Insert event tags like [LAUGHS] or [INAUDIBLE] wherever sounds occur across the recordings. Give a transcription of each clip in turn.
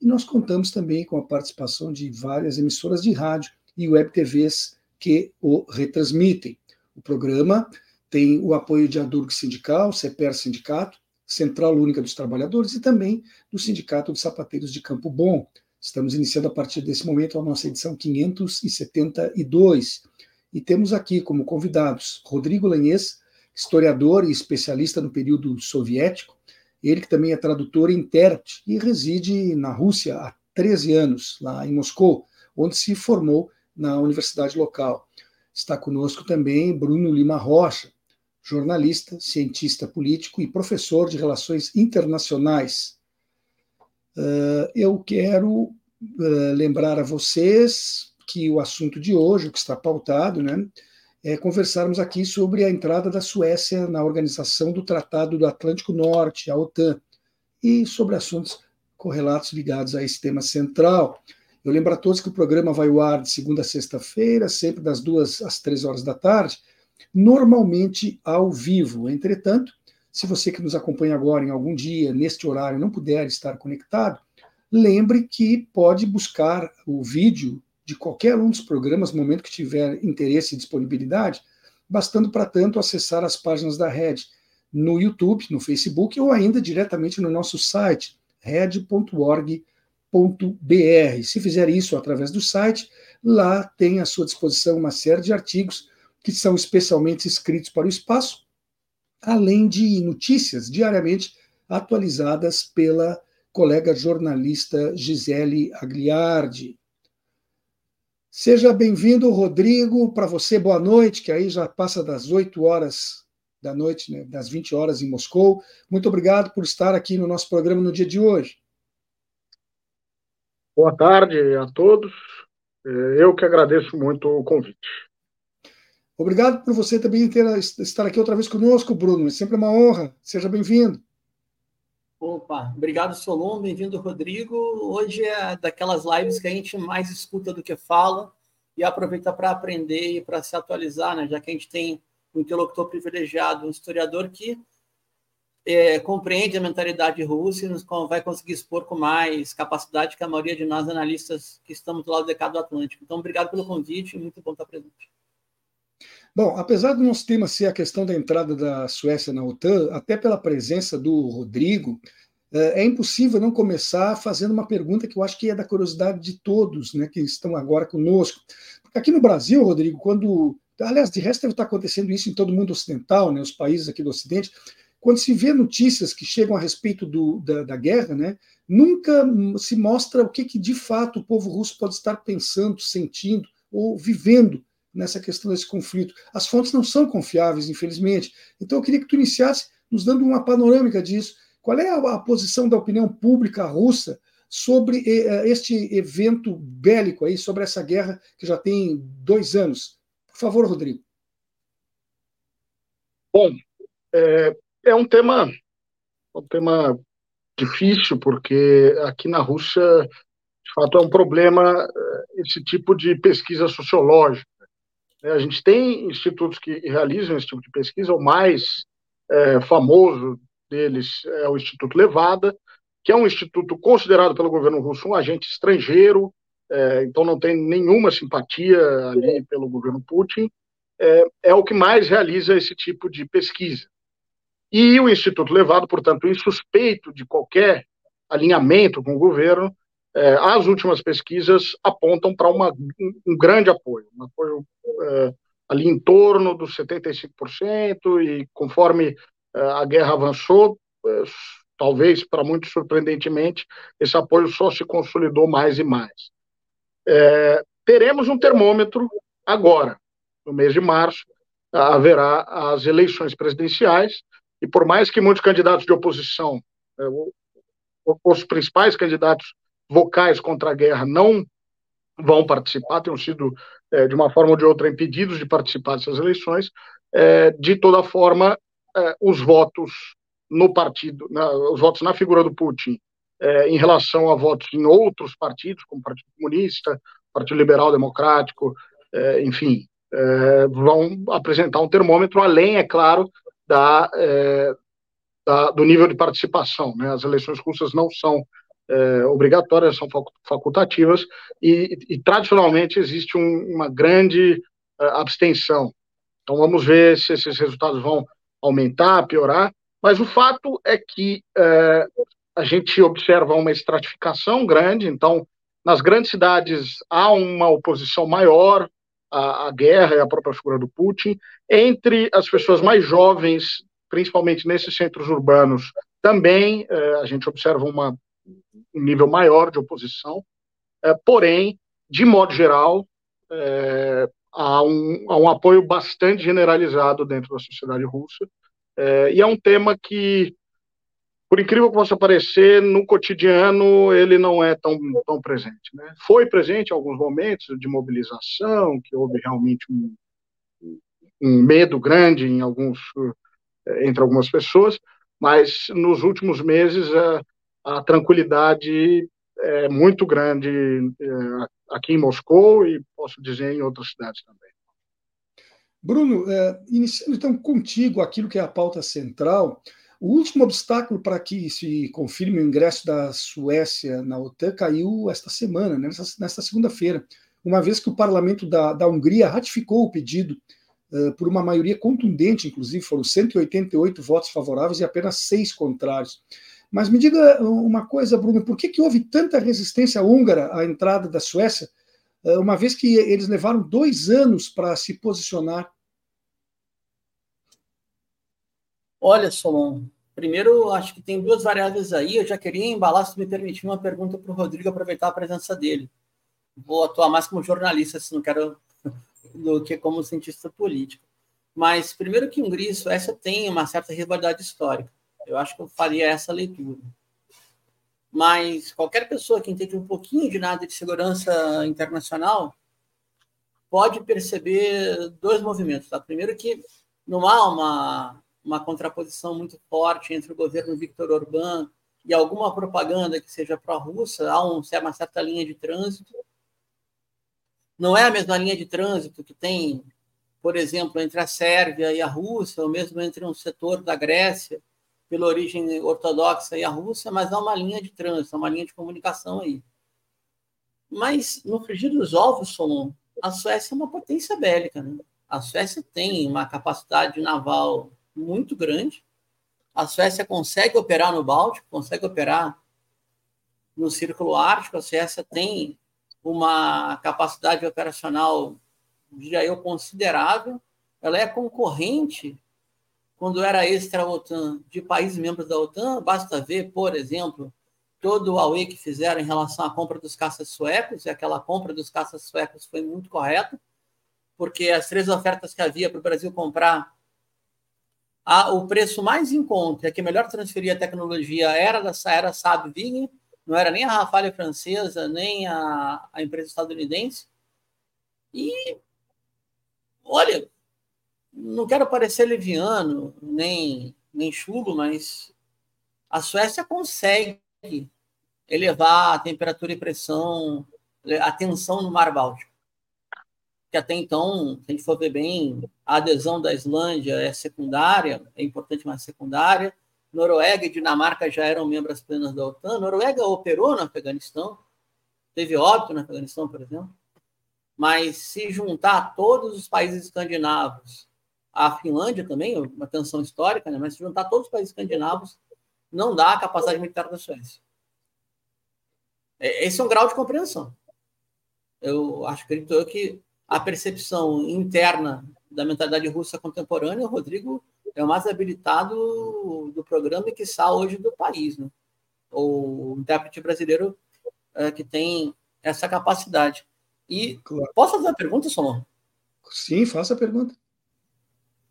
e nós contamos também com a participação de várias emissoras de rádio e web TVs que o retransmitem. O programa tem o apoio de Adurg Sindical, CEPER Sindicato, Central Única dos Trabalhadores e também do Sindicato de Sapateiros de Campo Bom. Estamos iniciando a partir desse momento a nossa edição 572 e temos aqui como convidados Rodrigo Lanhês, historiador e especialista no período soviético, ele que também é tradutor e intérprete e reside na Rússia há 13 anos, lá em Moscou, onde se formou na universidade local. Está conosco também Bruno Lima Rocha, jornalista, cientista político e professor de relações internacionais. Uh, eu quero uh, lembrar a vocês que o assunto de hoje, o que está pautado, né, é, conversarmos aqui sobre a entrada da Suécia na organização do Tratado do Atlântico Norte, a OTAN, e sobre assuntos correlatos ligados a esse tema central. Eu lembro a todos que o programa vai ao ar de segunda a sexta-feira, sempre das duas às três horas da tarde, normalmente ao vivo. Entretanto, se você que nos acompanha agora em algum dia, neste horário, não puder estar conectado, lembre que pode buscar o vídeo de qualquer um dos programas, no momento que tiver interesse e disponibilidade, bastando para tanto acessar as páginas da Rede no YouTube, no Facebook ou ainda diretamente no nosso site, red.org.br. Se fizer isso através do site, lá tem à sua disposição uma série de artigos que são especialmente escritos para o espaço, além de notícias diariamente atualizadas pela colega jornalista Gisele Agliardi. Seja bem-vindo, Rodrigo. Para você, boa noite, que aí já passa das 8 horas da noite, né, das 20 horas em Moscou. Muito obrigado por estar aqui no nosso programa no dia de hoje. Boa tarde a todos. É, eu que agradeço muito o convite. Obrigado por você também ter, estar aqui outra vez conosco, Bruno. É sempre uma honra. Seja bem-vindo. Opa, obrigado, Solon. Bem-vindo, Rodrigo. Hoje é daquelas lives que a gente mais escuta do que fala e aproveita para aprender e para se atualizar, né? Já que a gente tem um interlocutor privilegiado, um historiador que é, compreende a mentalidade russa e nos vai conseguir expor com mais capacidade que a maioria de nós analistas que estamos do lado do decado Atlântico. Então, obrigado pelo convite, muito bom estar presente. Bom, apesar do nosso tema ser a questão da entrada da Suécia na OTAN, até pela presença do Rodrigo, é, é impossível não começar fazendo uma pergunta que eu acho que é da curiosidade de todos né, que estão agora conosco. Porque aqui no Brasil, Rodrigo, quando. Aliás, de resto deve estar acontecendo isso em todo o mundo ocidental, né, os países aqui do Ocidente, quando se vê notícias que chegam a respeito do, da, da, guerra, né, nunca se mostra o que, que de fato o povo russo pode estar pensando, sentindo ou vivendo nessa questão desse conflito. As fontes não são confiáveis, infelizmente. Então, eu queria que tu iniciasse nos dando uma panorâmica disso. Qual é a, a posição da opinião pública russa sobre eh, este evento bélico aí, sobre essa guerra que já tem dois anos? Por favor, Rodrigo. Bom, é, é um tema, um tema difícil, porque aqui na Rússia, de fato, é um problema eh, esse tipo de pesquisa sociológica. Né, a gente tem institutos que realizam esse tipo de pesquisa, o mais é, famoso deles é o Instituto Levada, que é um instituto considerado pelo governo russo um agente estrangeiro, é, então não tem nenhuma simpatia ali pelo governo Putin, é, é, o que mais realiza esse tipo de pesquisa. E o Instituto Levado, portanto, insuspeito de qualquer alinhamento com o governo, é, as últimas pesquisas apontam para um grande apoio, um apoio é, ali em torno dos 75%, e conforme é, a guerra avançou, é, talvez para muitos surpreendentemente, esse apoio só se consolidou mais e mais. É, teremos um termômetro agora, no mês de março, haverá as eleições presidenciais, e por mais que muitos candidatos de oposição, é, os principais candidatos vocais contra a guerra não vão participar, tenham sido, é, de uma forma ou de outra, impedidos de participar dessas eleições. É, de toda forma, é, os votos no partido, na, os votos na figura do Putin, é, em relação a votos em outros partidos, como o Partido Comunista, Partido Liberal Democrático, é, enfim, é, vão apresentar um termômetro além, é claro, da, da, do nível de participação. Né? As eleições russas não são é, obrigatórias, são facultativas, e, e tradicionalmente existe um, uma grande uh, abstenção. Então vamos ver se esses resultados vão aumentar, piorar, mas o fato é que uh, a gente observa uma estratificação grande, então nas grandes cidades há uma oposição maior à, à guerra e à própria figura do Putin, entre as pessoas mais jovens, principalmente nesses centros urbanos, também uh, a gente observa uma um nível maior de oposição, é, porém, de modo geral, é, há, um, há um apoio bastante generalizado dentro da sociedade russa, é, e é um tema que, por incrível que possa parecer, no cotidiano ele não é tão, tão presente. Né? Foi presente em alguns momentos de mobilização, que houve realmente um, um medo grande em alguns, entre algumas pessoas, mas nos últimos meses a tranquilidade é muito grande é, aqui em Moscou e posso dizer em outras cidades também. Bruno, é, iniciando então contigo aquilo que é a pauta central, o último obstáculo para que se confirme o ingresso da Suécia na OTAN caiu esta semana, né, nesta, segunda-feira, uma vez que o parlamento da, da Hungria ratificou o pedido uh, por uma maioria contundente, inclusive foram 188 votos favoráveis e apenas seis contrários. Mas me diga uma coisa, Bruno, por que, que houve tanta resistência húngara à entrada da Suécia, eh, uma vez que eles levaram dois anos para se posicionar? Olha, Solon, primeiro acho que tem duas variáveis aí. Eu já queria embalar, se me permitir, uma pergunta para o Rodrigo, aproveitar a presença dele. Vou atuar mais como jornalista, se não quero, [LAUGHS] do que como cientista político. Mas, primeiro que Hungria e Suécia têm uma certa rivalidade histórica. Eu acho que eu faria essa leitura. Mas qualquer pessoa que entende um pouquinho de nada de segurança internacional pode perceber dois movimentos. Tá? Primeiro que não há uma, uma contraposição muito forte entre o governo Viktor Orbán e alguma propaganda que seja pró-russa, há um, uma certa linha de trânsito. Não é a mesma linha de trânsito que tem, por exemplo, entre a Sérvia e a Rússia, ou mesmo entre um setor da Grécia pela origem ortodoxa e a Rússia, mas há uma linha de trânsito, uma linha de comunicação aí. Mas, no frigir dos ovos, Solon, a Suécia é uma potência bélica. Né? A Suécia tem uma capacidade naval muito grande. A Suécia consegue operar no Báltico, consegue operar no Círculo Ártico. A Suécia tem uma capacidade operacional, diria eu, considerável. Ela é concorrente quando era extra-OTAN, de países membros da OTAN, basta ver, por exemplo, todo o AUE que fizeram em relação à compra dos caças suecos, e aquela compra dos caças suecos foi muito correta, porque as três ofertas que havia para o Brasil comprar, a, o preço mais em conta, que melhor transferia a tecnologia, era da era Saab Vigny, não era nem a Rafale francesa, nem a, a empresa estadunidense. E, olha, não quero parecer leviano, nem, nem chulo, mas a Suécia consegue elevar a temperatura e pressão, a tensão no Mar Báltico. Que até então, se a gente for ver bem, a adesão da Islândia é secundária, é importante, mas secundária. Noruega e Dinamarca já eram membros plenos da OTAN. Noruega operou no Afeganistão, teve óbito no Afeganistão, por exemplo. Mas se juntar todos os países escandinavos a Finlândia também, uma tensão histórica, né? mas se juntar todos os países escandinavos, não dá a capacidade militar da Suécia. É, esse é um grau de compreensão. Eu acho, acredito eu, que a percepção interna da mentalidade russa contemporânea, o Rodrigo é o mais habilitado do programa e que está hoje do país. Né? O intérprete brasileiro é, que tem essa capacidade. E claro. posso fazer uma pergunta, Solon? Sim, faça a pergunta.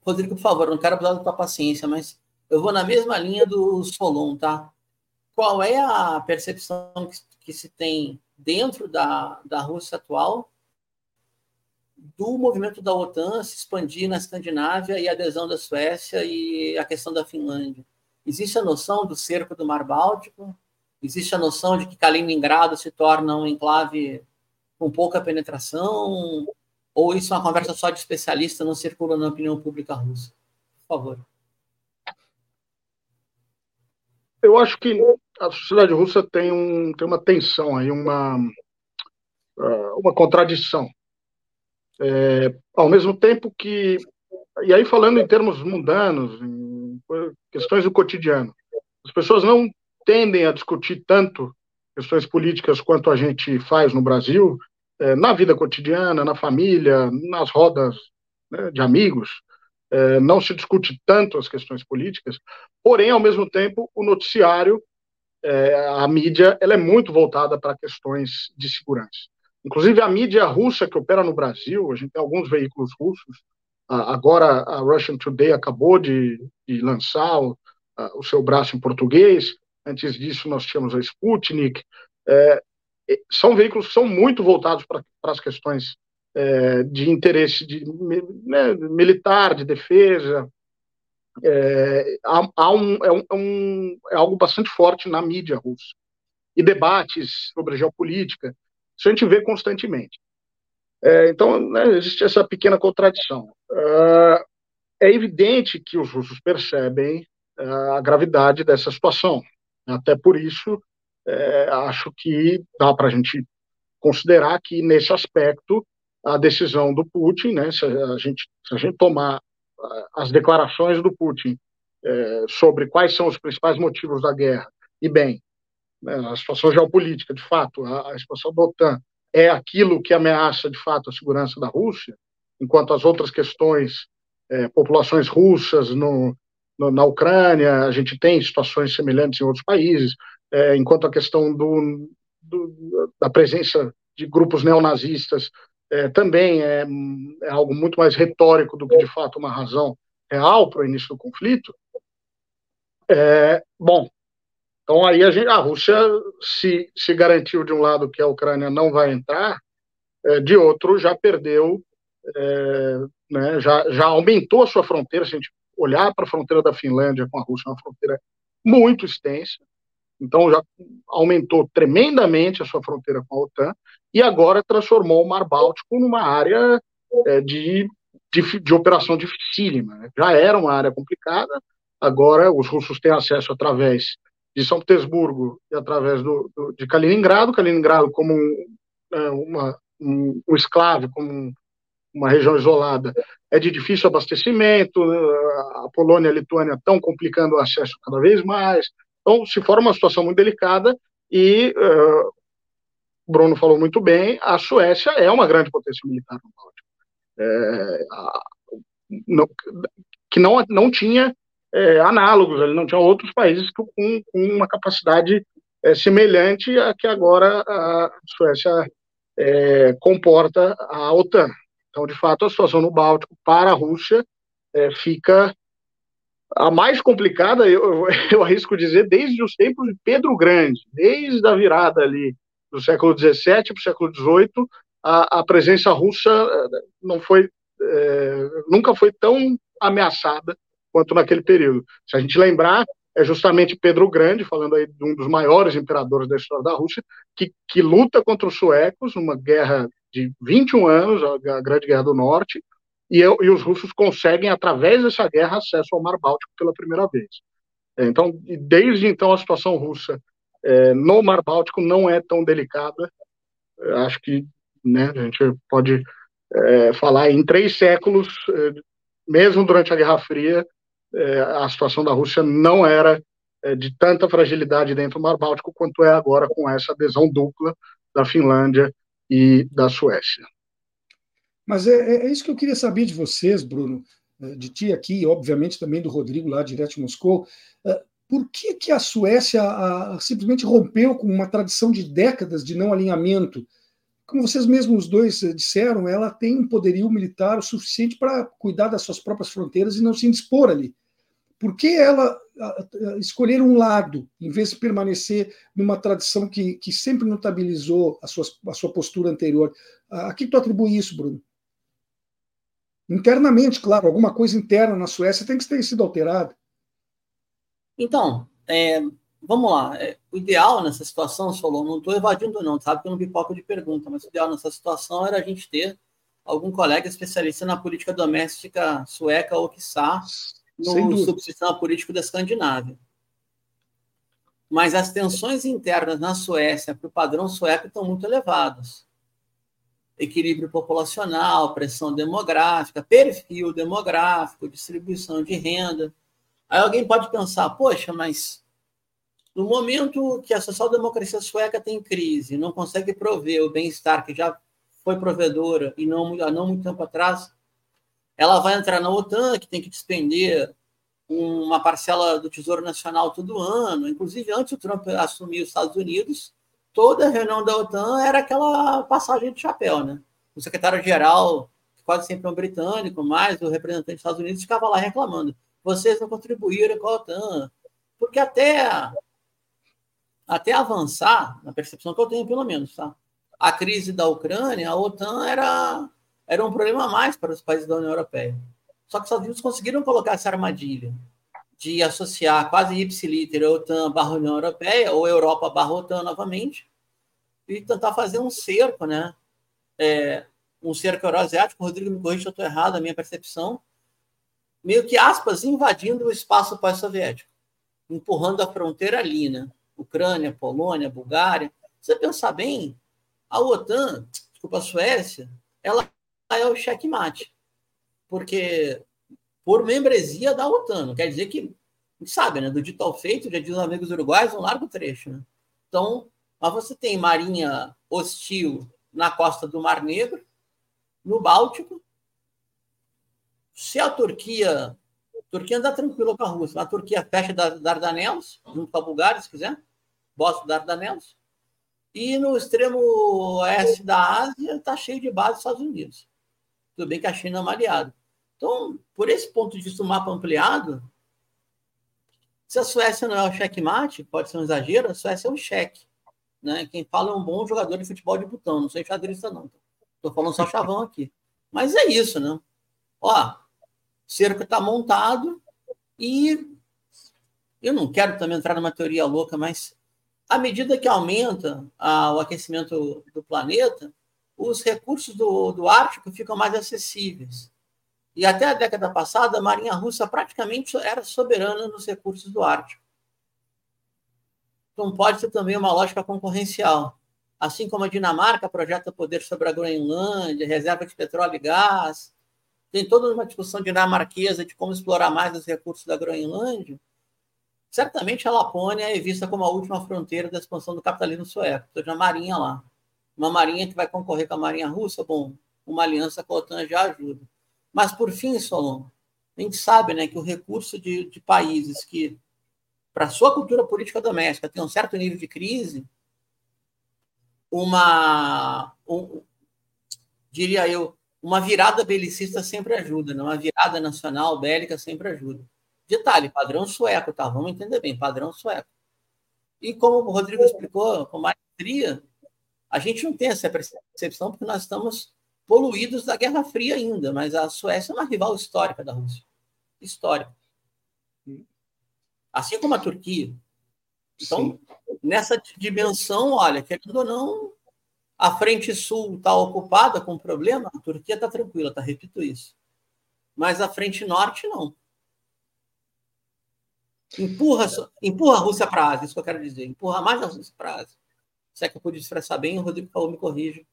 Rodrigo, por favor, não quero abusar da tua paciência, mas eu vou na mesma linha do Solon, tá? qual é a percepção que, que se tem dentro da, da Rússia atual do movimento da OTAN se expandir na Escandinávia e a adesão da Suécia e a questão da Finlândia. Existe a noção do cerco do Mar Báltico? Existe a noção de que Kaliningrado se torna um enclave com pouca penetração? Ou isso é uma conversa só de especialista, não circula na opinião pública russa? Por favor. Eu acho que a sociedade russa tem, um, tem uma tensão aí, uma, ah, uma contradição. É, ao mesmo tempo que. E aí, falando em termos mundanos, em questões do cotidiano, as pessoas não tendem a discutir tanto questões políticas quanto a gente faz no Brasil, é, na vida cotidiana, na família, nas rodas né, de amigos. É, não se discute tanto as questões políticas, porém, ao mesmo tempo, o noticiário, é, a mídia, ela é muito voltada para questões de segurança. Inclusive, a mídia russa que opera no Brasil, a gente tem alguns veículos russos, agora a Russian Today acabou de, de lançar o, o, seu braço em português, antes disso nós tínhamos a Sputnik, é, são veículos que são muito voltados para as questões é, de interesse de, né, militar, de defesa. É, há, há um, é, um, é, algo bastante forte na mídia russa. E debates sobre geopolítica, isso a gente vê constantemente. É, então, né, existe essa pequena contradição. É evidente que os russos percebem a gravidade dessa situação. Até por isso, é, acho que dá para a gente considerar que, nesse aspecto, a decisão do Putin, né, se, a gente, se a gente tomar as declarações do Putin é, sobre quais são os principais motivos da guerra, e bem, né, a situação geopolítica, de fato, a, a situação da OTAN é aquilo que ameaça, de fato, a segurança da Rússia, enquanto as outras questões, é, populações russas no, no, na Ucrânia, a gente tem situações semelhantes em outros países, é, enquanto a questão do, do, da presença de grupos neonazistas é, também é, é, algo muito mais retórico do que, de fato, uma razão real para o início do conflito. É, bom, então aí a, gente, a Rússia se, se garantiu de um lado que a Ucrânia não vai entrar, é, de outro já perdeu, é, né, já, já aumentou a sua fronteira. Se a gente olhar para a fronteira da Finlândia com a Rússia, é uma fronteira muito extensa, então já aumentou tremendamente a sua fronteira com a OTAN e agora transformou o Mar Báltico numa área é, de, de, de, operação dificílima. Né? Já era uma área complicada, agora os russos têm acesso através de São Petersburgo e através do, do de Kaliningrado, Kaliningrado como um, é, uma, um, um esclavo, como um, uma região isolada, é de difícil abastecimento, né? a Polônia e a Lituânia estão complicando o acesso cada vez mais, então se forma uma situação muito delicada e uh, Bruno falou muito bem, a Suécia é uma grande potência militar no Báltico. É, que não, não tinha é, análogos, ele não tinha outros países com, com uma capacidade é, semelhante a que agora a Suécia é, comporta a OTAN. Então, de fato, a situação no Báltico para a Rússia é, fica a mais complicada, eu, [LAUGHS] eu arrisco dizer, desde os tempos de Pedro Grande, desde a virada ali do século XVII para o século XVIII, a, a presença russa eh, não foi, é, nunca foi tão ameaçada quanto naquele período. Se a gente lembrar, é justamente Pedro Grande, falando aí de um dos maiores imperadores da história da Rússia, que, que luta contra os suecos numa guerra de 21 anos, a, a Grande Guerra do Norte, e, e, os russos conseguem, através dessa guerra, acesso ao Mar Báltico pela primeira vez. É, então, desde então, a situação russa é, no Mar Báltico não é tão delicada. Eu acho que né, a gente pode é, falar em três séculos, é, mesmo durante a Guerra Fria, é, a situação da Rússia não era é, de tanta fragilidade dentro do Mar Báltico quanto é agora com essa adesão dupla da Finlândia e da Suécia. Mas é, é isso que eu queria saber de vocês, Bruno, de ti aqui, obviamente também do Rodrigo lá direto de Moscou. Por que, que a Suécia a, simplesmente rompeu com uma tradição de décadas de não alinhamento? Como vocês mesmos dois disseram, ela tem um poderio militar o suficiente para cuidar das suas próprias fronteiras e não se indispor ali. por que ela escolher um lado, em vez de permanecer numa tradição que, que sempre notabilizou a a sua postura anterior? A que tu atribui isso, Bruno? Internamente, claro, alguma coisa interna na Suécia tem que ter sido alterada. Então, é, vamos lá. É, o ideal nessa situação, Solon, não estou evadindo, não, sabe que eu não pipoco de pergunta, mas o ideal nessa situação era a gente ter algum colega especialista na política doméstica sueca ou, quiçá, no subsistema político da Escandinávia. Mas as tensões internas na Suécia para o padrão sueco estão muito elevadas. Equilíbrio populacional, pressão demográfica, perfil demográfico, distribuição de renda. Aí alguém pode pensar, poxa, mas no momento que a social-democracia sueca tem crise, não consegue prover o bem-estar que já foi provedora e não, há não muito tempo atrás, ela vai entrar na OTAN, que tem que despender uma parcela do Tesouro Nacional todo ano. Inclusive, antes o Trump assumir os Estados Unidos, toda reunião da OTAN era aquela passagem de chapéu, né? O secretário-geral, quase sempre é um britânico, mais o representante dos Estados Unidos, ficava lá reclamando. Vocês não contribuíram com a OTAN. Porque até, até avançar, na percepção que eu tenho, pelo menos, tá? a crise da Ucrânia, a OTAN era era um problema a mais para os países da União Europeia. Só que os Estados Unidos conseguiram colocar essa armadilha de associar quase ipsiliter a OTAN barra União Europeia, ou Europa barra OTAN novamente, e tentar fazer um cerco, né? É, um cerco euroasiático, Rodrigo me corrija se eu estou errado, a minha percepção, meio que, aspas, invadindo o espaço pós-soviético, empurrando a fronteira ali, né? Ucrânia, Polônia, Bulgária. Se você pensar bem, a OTAN, desculpa, a Suécia, ela é o checkmate. Porque por membresia da OTAN, não quer dizer que, sabe, né? Do dito ao feito, já diz os amigos uruguais, um largo trecho, né? Então, mas você tem marinha hostil na costa do Mar Negro, no Báltico. Se a Turquia. A Turquia anda tranquila com a Rússia, a Turquia fecha Dardanelos, junto com a Bulgária, se quiser, Boston Dardanelos. E no extremo oeste da Ásia está cheio de bases dos Estados Unidos. Tudo bem que a China é uma aliada. Então, por esse ponto de vista, o mapa ampliado, se a Suécia não é o checkmate, pode ser um exagero, a Suécia é um cheque. Né? Quem fala é um bom jogador de futebol de botão, não sei xadrista não. Estou falando só chavão aqui. Mas é isso, né? Ó, cerco está montado e eu não quero também entrar numa teoria louca, mas à medida que aumenta a, o aquecimento do planeta, os recursos do, do Ártico ficam mais acessíveis. E até a década passada, a Marinha Russa praticamente era soberana nos recursos do Ártico. Então, pode ser também uma lógica concorrencial. Assim como a Dinamarca projeta poder sobre a Groenlândia, reserva de petróleo e gás, tem toda uma discussão dinamarquesa de como explorar mais os recursos da Groenlândia. Certamente a Lapônia é vista como a última fronteira da expansão do capitalismo sueco, seja a marinha lá uma marinha que vai concorrer com a marinha russa, bom, uma aliança com a OTAN já ajuda. Mas, por fim, Solon, a gente sabe né, que o recurso de, de países que, para sua cultura política doméstica, tem um certo nível de crise, uma, um, diria eu, uma virada belicista sempre ajuda, né? uma virada nacional bélica sempre ajuda. Detalhe, padrão sueco, tá? Vamos entender bem, padrão sueco. E como o Rodrigo explicou com maestria, a gente não tem essa percepção porque nós estamos poluídos da Guerra Fria ainda, mas a Suécia é uma rival histórica da Rússia. Histórica. Assim como a Turquia. Então, Sim. nessa dimensão, olha, querendo ou não, a frente sul está ocupada com problema, a Turquia está tranquila, tá? Repito isso. Mas a frente norte, não. Empurra, empurra a Rússia para a Ásia, isso que eu quero dizer. Empurra mais a Rússia para a Ásia se é que eu pude expressar bem, o Rodrigo falou, me corrija.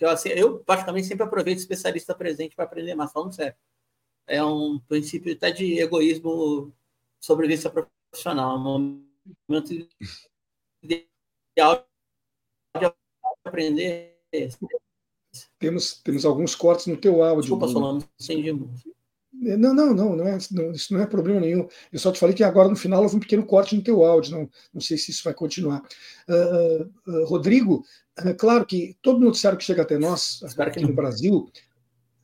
Eu, assim, eu, praticamente, sempre aproveito especialista presente para aprender mais, falando sério. É um princípio até de egoísmo sobrevivência profissional. Um momento ideal de aprender. Temos, temos alguns cortes no teu áudio. Desculpa, Solano, entendi muito. Não, não, não, não, é, não, isso não é problema nenhum. Eu só te falei que agora no final houve um pequeno corte no teu áudio, não, não sei se isso vai continuar. Uh, uh, Rodrigo, é claro que todo noticiário que chega até nós, aqui no Brasil,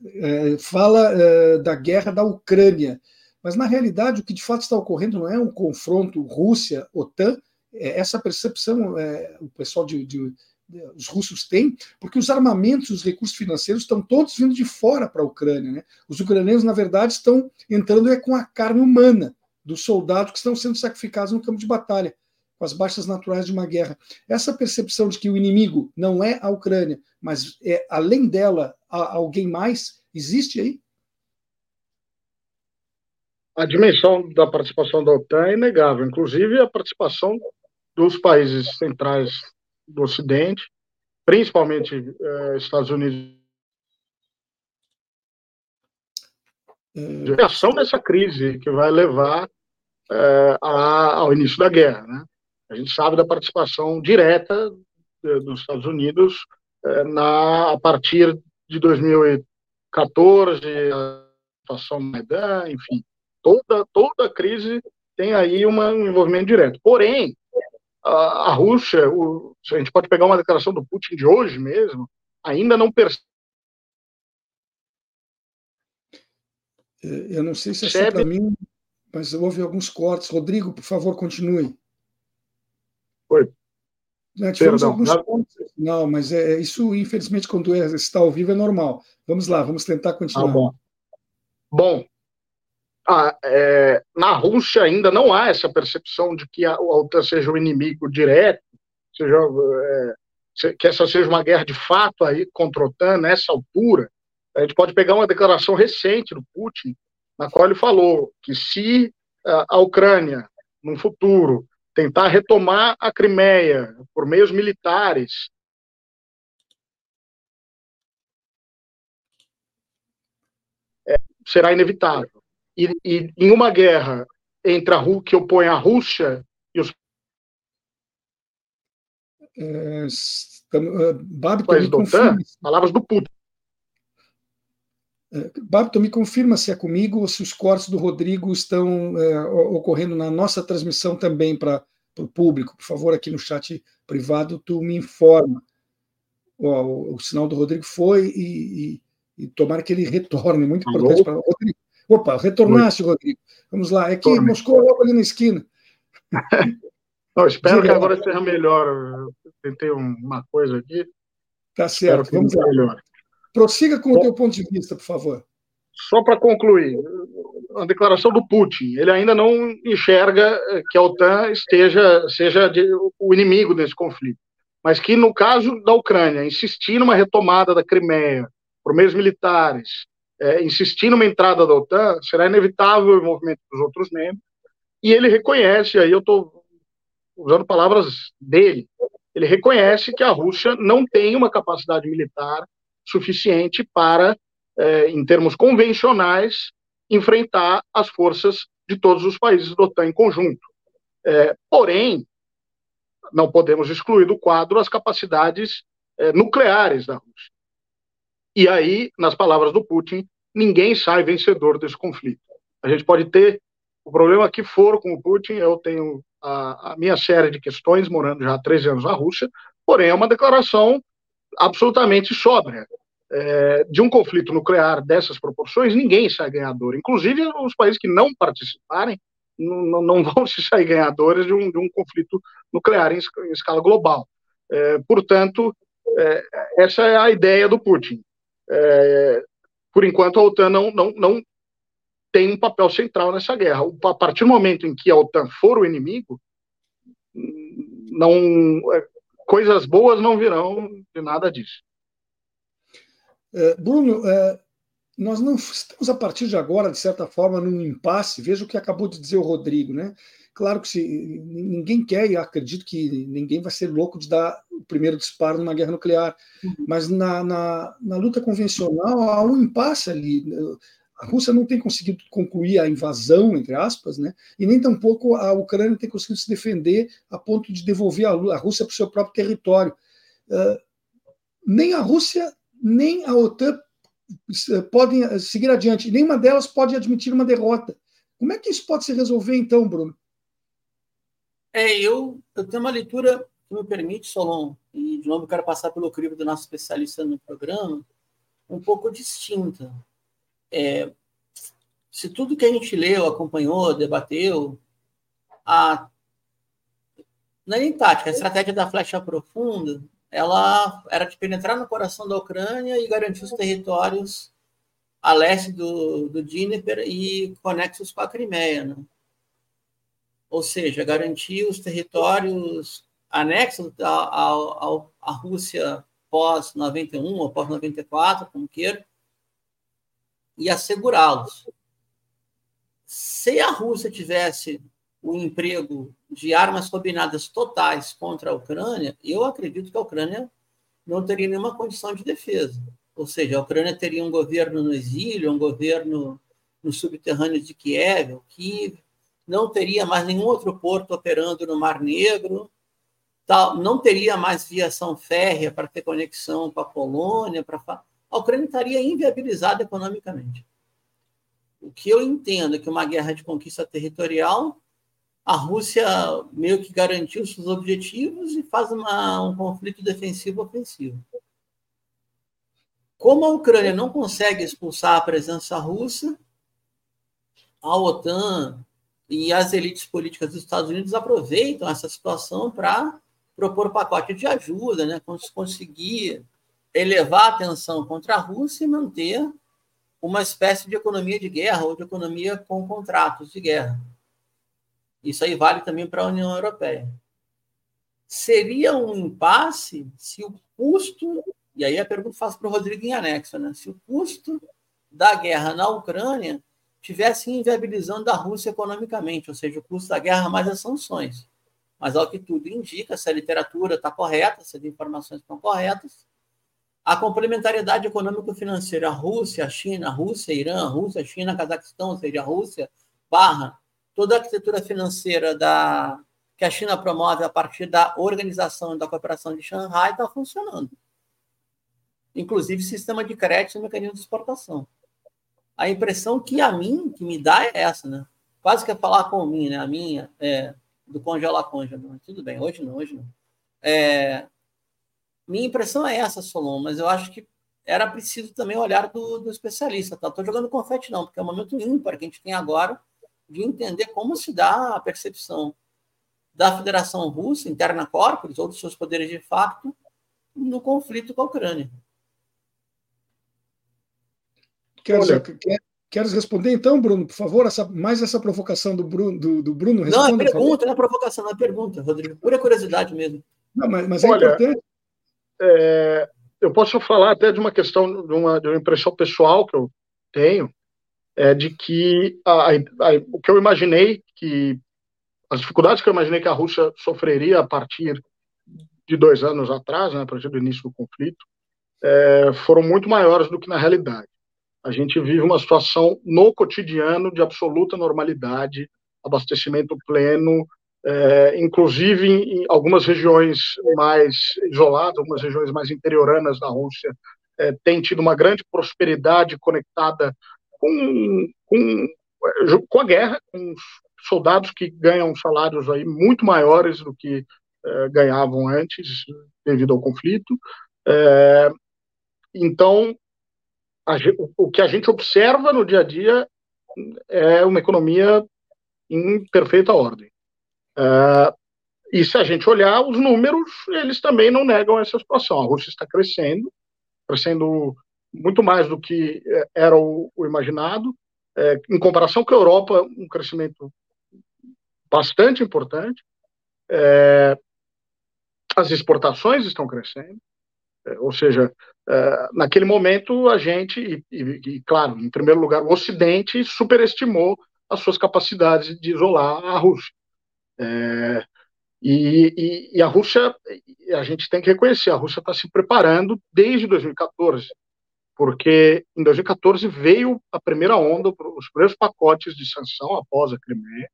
é, fala da guerra da Ucrânia, Mas, na realidade, o que de fato está ocorrendo não é um confronto Rússia-OTAN, é essa percepção é, o pessoal de, de, de, os russos têm, porque os armamentos, os recursos financeiros estão todos vindo de fora para a Ucrânia. Né? Os ucranianos, na verdade, estão entrando é, com a carne humana dos soldados que estão sendo sacrificados no campo de batalha com as baixas naturais de uma guerra. Essa percepção de que o inimigo não é a Ucrânia, mas é além dela alguém mais, existe aí? A dimensão da participação da OTAN é inegável, inclusive a participação dos países centrais do Ocidente, principalmente eh, Estados Unidos. É... ação dessa crise que vai levar eh, a, ao início da guerra, né? A gente sabe da participação direta dos Estados Unidos eh, na, a partir de 2014, a situação Maidan, enfim, toda, toda a crise tem aí uma, um envolvimento direto. Porém, a, a Rússia, o, a gente pode pegar uma declaração do Putin de hoje mesmo, ainda não percebe. Eu não sei se é só para mim, mas houve alguns cortes. Rodrigo, por favor, continue. Oi. Né, tivemos Perdão, alguns pontos. Não, mas é, isso, infelizmente, quando é, está ao vivo é normal. Vamos lá, vamos tentar continuar. Ah, bom. Bom, ah, é, na Rússia ainda não há essa percepção de que a, a OTAN seja o inimigo direto, seja, é, que essa seja uma guerra de fato aí contra a OTAN nessa altura. A gente pode pegar uma declaração recente do Putin, na qual ele falou que se a, a Ucrânia, no futuro, tentar retomar a Crimeia por meios militares. É, será inevitável. E, e, em uma guerra entre a que opõe a Rússia e os é, uh, países da OTAN, palavras do Putin. É, Babton, me confirma se é comigo ou se os cortes do Rodrigo estão é, ocorrendo na nossa transmissão também para o público. Por favor, aqui no chat privado, tu me informa. o, o, sinal do Rodrigo foi e, e, e tomara que ele retorne. Muito importante para Rodrigo. Opa, retornaste, Oi. Rodrigo. Vamos lá. É que Torne. Moscou logo ali na esquina. [LAUGHS] Não, espero Diga. que agora seja melhor. Eu tentei uma coisa aqui. Tá certo. Vamos lá. Melhor. Prossiga com o teu ponto de vista, por favor. Só para concluir, a declaração do Putin, ele ainda não enxerga que a OTAN esteja seja o inimigo desse conflito, mas que no caso da Ucrânia, insistir numa retomada da Crimeia por meios militares, é, insistir numa entrada da OTAN, será inevitável o envolvimento dos outros membros, e ele reconhece, aí eu estou usando palavras dele, ele reconhece que a Rússia não tem uma capacidade militar suficiente para, é, em termos convencionais, enfrentar as forças de todos os países da OTAN em conjunto. É, porém, não podemos excluir do quadro as capacidades é, nucleares da Rússia. E aí, nas palavras do Putin, ninguém sai vencedor desse conflito. A gente pode ter o problema que for com o Putin, eu tenho a, a minha série de questões, morando já há 13 anos na Rússia, porém é uma declaração absolutamente sóbria. É, de um conflito nuclear dessas proporções, ninguém sai ganhador. Inclusive, os países que não participarem não, [LAUGHS] vão se sair ganhadores de um, de um conflito nuclear em, em escala global. É, portanto, é, essa é a ideia do Putin. É, por enquanto, a OTAN não, não, não tem um papel central nessa guerra. A partir do momento em que a OTAN for o inimigo, não é, coisas boas não virão de nada disso. É, Bruno, é, nós não estamos a partir de agora, de certa forma, num impasse. Veja o que acabou de dizer o Rodrigo, né? Claro que se, ninguém quer, e acredito que ninguém vai ser louco de dar o primeiro disparo numa guerra nuclear, uhum. mas na, na, na, luta convencional há um impasse ali. A Rússia não tem conseguido concluir a invasão, entre aspas, né? e nem tampouco a Ucrânia tem conseguido se defender a ponto de devolver a, Rússia para o seu próprio território. Uh, nem a Rússia nem a OTAN eh, podem eh, seguir adiante, nenhuma delas pode admitir uma derrota. Como é que isso pode se resolver, então, Bruno? É, eu, eu tenho uma leitura que me permite, Solon, e de novo quero passar pelo crivo do nosso especialista no programa, um pouco distinta. É, se tudo que a gente leu, acompanhou, debateu, a não é nem tática, a estratégia da flecha profunda, ela era de penetrar no coração da Ucrânia e garantir os territórios a leste do, do Dnieper e conexos com a Crimeia, né? ou seja, garantir os territórios anexos à Rússia pós-91 ou pós-94, como queira, e assegurá-los. Se a Rússia tivesse o emprego de armas combinadas totais contra a Ucrânia, eu acredito que a Ucrânia não teria nenhuma condição de defesa. Ou seja, a Ucrânia teria um governo no exílio, um governo no subterrâneo de Kiev, que não teria mais nenhum outro porto operando no Mar Negro, tal, não teria mais viação férrea para ter conexão com a Polônia, para a Ucrânia estaria inviabilizada economicamente. O que eu entendo é que uma guerra de conquista territorial, a Rússia meio que garantiu seus objetivos e faz uma, um conflito defensivo-ofensivo. Como a Ucrânia não consegue expulsar a presença russa, a OTAN e as elites políticas dos Estados Unidos aproveitam essa situação para propor pacote de ajuda, né? conseguir elevar a tensão contra a Rússia e manter uma espécie de economia de guerra ou de economia com contratos de guerra. Isso aí vale também para a União Europeia. Seria um impasse se o custo, e aí a pergunta faço para o Rodrigo em anexo, né? se o custo da guerra na Ucrânia tivesse inviabilizando a Rússia economicamente, ou seja, o custo da guerra mais as sanções. Mas, ao que tudo indica, se a literatura está correta, se as informações estão corretas, a complementariedade econômico-financeira, Rússia, China, Rússia, Irã, Rússia, China, Cazaquistão, ou seja, a Rússia, barra, toda a arquitetura financeira da, que a China promove a partir da organização e da cooperação de Xangai está funcionando. Inclusive sistema de crédito e mecanismo de exportação. A impressão que a mim, que me dá é essa, né? Quase que é falar com mim, né? A minha, é, do congela congela. Tudo bem, hoje não, hoje não. É, minha impressão é essa, Solon, mas eu acho que era preciso também olhar do, do especialista. Tá? Estou jogando confete, não, porque é um momento ímpar que a gente tem agora de entender como se dá a percepção da Federação Russa, interna corporis, ou dos seus poderes de facto, no conflito com a Ucrânia. Queres, quer, queres responder então, Bruno, por favor? Essa, mais essa provocação do Bruno. Do, do Bruno responda, não, é pergunta, não é provocação, não é pergunta, Rodrigo. Pura curiosidade mesmo. Não, mas, mas é Olha, importante é, eu posso falar até de uma questão, de uma, de uma impressão pessoal que eu tenho, é de que a, a, o que eu imaginei que as dificuldades que eu imaginei que a Rússia sofreria a partir de dois anos atrás, né, a partir do início do conflito, é, foram muito maiores do que na realidade. A gente vive uma situação no cotidiano de absoluta normalidade, abastecimento pleno, é, inclusive em algumas regiões mais isoladas, algumas regiões mais interioranas da Rússia, é, tem tido uma grande prosperidade conectada com, com, com a guerra, com soldados que ganham salários aí muito maiores do que é, ganhavam antes, devido ao conflito. É, então, a, o que a gente observa no dia a dia é uma economia em perfeita ordem. Uh, e se a gente olhar os números, eles também não negam essa situação. A Rússia está crescendo, crescendo muito mais do que eh, era o, o imaginado. É, em comparação com a Europa, um crescimento bastante importante. É, as exportações estão crescendo, é, ou seja, naquele momento a gente, e, e, e, claro, em primeiro lugar, o Ocidente superestimou as suas capacidades de isolar a Rússia. É, e, e, e, a Rússia, a gente tem que reconhecer, a Rússia está se preparando desde 2014, porque em 2014 veio a primeira onda, os primeiros pacotes de sanção após a Crimeia.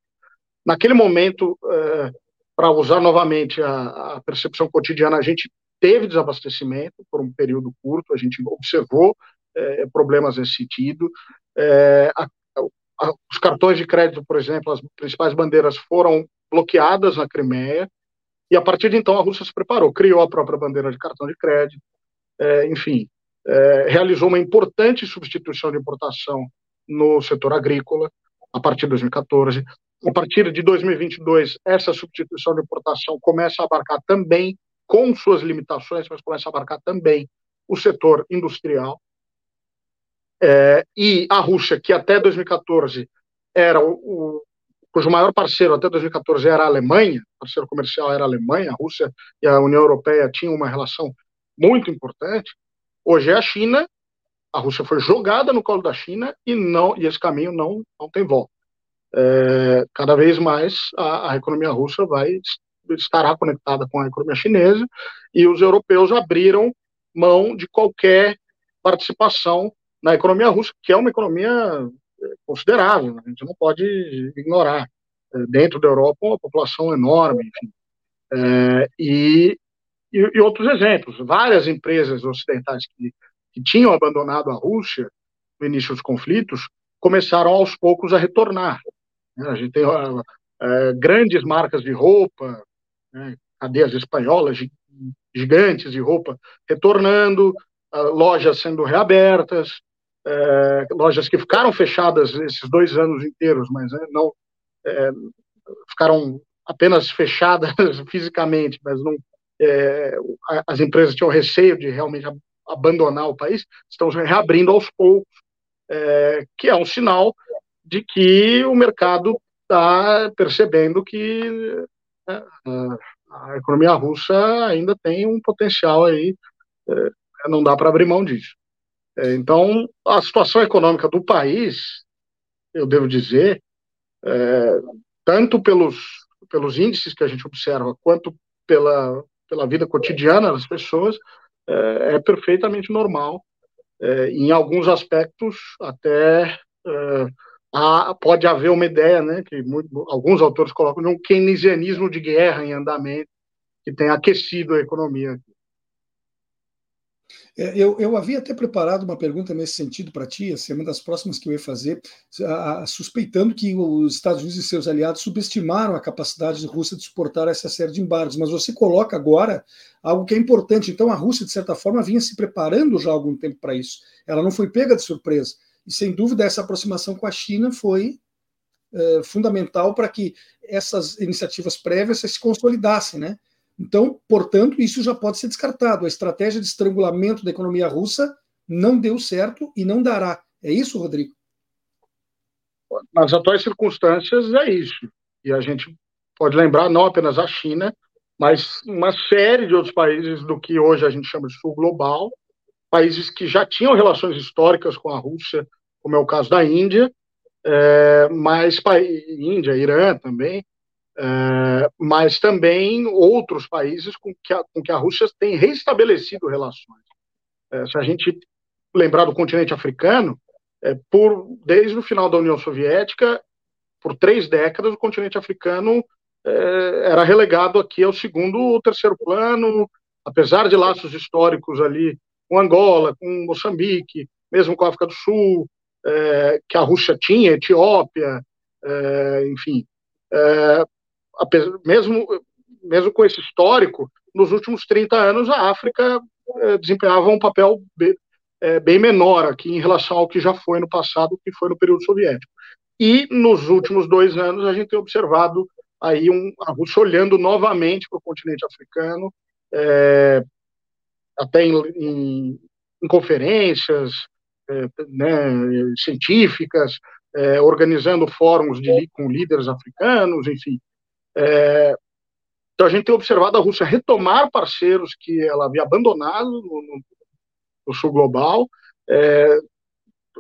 Naquele momento, é, para usar novamente a, a, percepção cotidiana, a gente teve desabastecimento por um período curto, a gente observou é, problemas nesse sentido. É, a, os cartões de crédito, por exemplo, as principais bandeiras foram bloqueadas na Crimeia, e a partir de então a Rússia se preparou, criou a própria bandeira de cartão de crédito, é, enfim, é, realizou uma importante substituição de importação no setor agrícola a partir de 2014. A partir de 2022, essa substituição de importação começa a abarcar também, com suas limitações, mas começa a abarcar também o setor industrial. É, e a Rússia, que até 2014 era o, o, cujo maior parceiro até 2014 era a Alemanha, parceiro comercial era a Alemanha, a Rússia e a União Europeia tinham uma relação muito importante. Hoje é a China, a Rússia foi jogada no colo da China e não e esse caminho não não tem volta. É, cada vez mais a, a economia russa vai estará conectada com a economia chinesa e os europeus abriram mão de qualquer participação na economia russa, que é uma economia é, considerável, né? a gente não pode ignorar. É, dentro da Europa, uma população enorme, enfim. É, e, e, outros exemplos, várias empresas ocidentais que, que tinham abandonado a Rússia no início dos conflitos começaram aos poucos a retornar. Né? A gente tem é, grandes marcas de roupa, né? cadeias espanholas gigantes de roupa retornando, lojas sendo reabertas, é, lojas que ficaram fechadas esses dois anos inteiros, mas né, não é, ficaram apenas fechadas [LAUGHS] fisicamente, mas não é, as empresas tinham receio de realmente abandonar o país, estão reabrindo aos poucos, é, que é um sinal de que o mercado está percebendo que né, a economia russa ainda tem um potencial aí, é, não dá para abrir mão disso. É, então, a situação econômica do país, eu devo dizer, é, tanto pelos, pelos índices que a gente observa, quanto pela, pela vida cotidiana das pessoas, é, é perfeitamente normal. É, em alguns aspectos, até é, há, pode haver uma ideia, né, que muito, alguns autores colocam, de um keynesianismo de guerra em andamento, que tem aquecido a economia. É, eu, eu havia até preparado uma pergunta nesse sentido para ti, essa é uma das próximas que eu ia fazer, suspeitando que os Estados Unidos e seus aliados subestimaram a capacidade da Rússia de suportar essa série de embargos, mas você coloca agora algo que é importante. Então, a Rússia, de certa forma, vinha se preparando já há algum tempo para isso. Ela não foi pega de surpresa. E, sem dúvida, essa aproximação com a China foi é, fundamental para que essas iniciativas prévias se consolidassem, né? Então, portanto, isso já pode ser descartado. A estratégia de estrangulamento da economia russa não deu certo e não dará. É isso, Rodrigo? Nas atuais circunstâncias, é isso. E a gente pode lembrar não apenas a China, mas uma série de outros países do que hoje a gente chama de sul global, países que já tinham relações históricas com a Rússia, como é o caso da Índia, é, mas Índia, Irã também, é, mas também outros países com que, a, com que a Rússia tem restabelecido relações. É, se a gente lembrar do continente africano, é, por, desde o final da União Soviética, por três décadas, o continente africano é, era relegado aqui ao segundo ou terceiro plano, apesar de laços históricos ali com Angola, com Moçambique, mesmo com a África do Sul, é, que a Rússia tinha, Etiópia, é, enfim mesmo, mesmo com esse histórico, nos últimos 30 anos a África eh, desempenhava um papel bem, eh, bem menor aqui em relação ao que já foi no passado, que foi no período soviético. E nos últimos dois anos a gente tem observado aí um, a Rússia olhando novamente para o continente africano, é, até em, em, em conferências né, científicas, organizando fóruns de, com líderes africanos, enfim, é, então a gente tem observado a Rússia retomar parceiros que ela havia abandonado no, no, no sul global, é,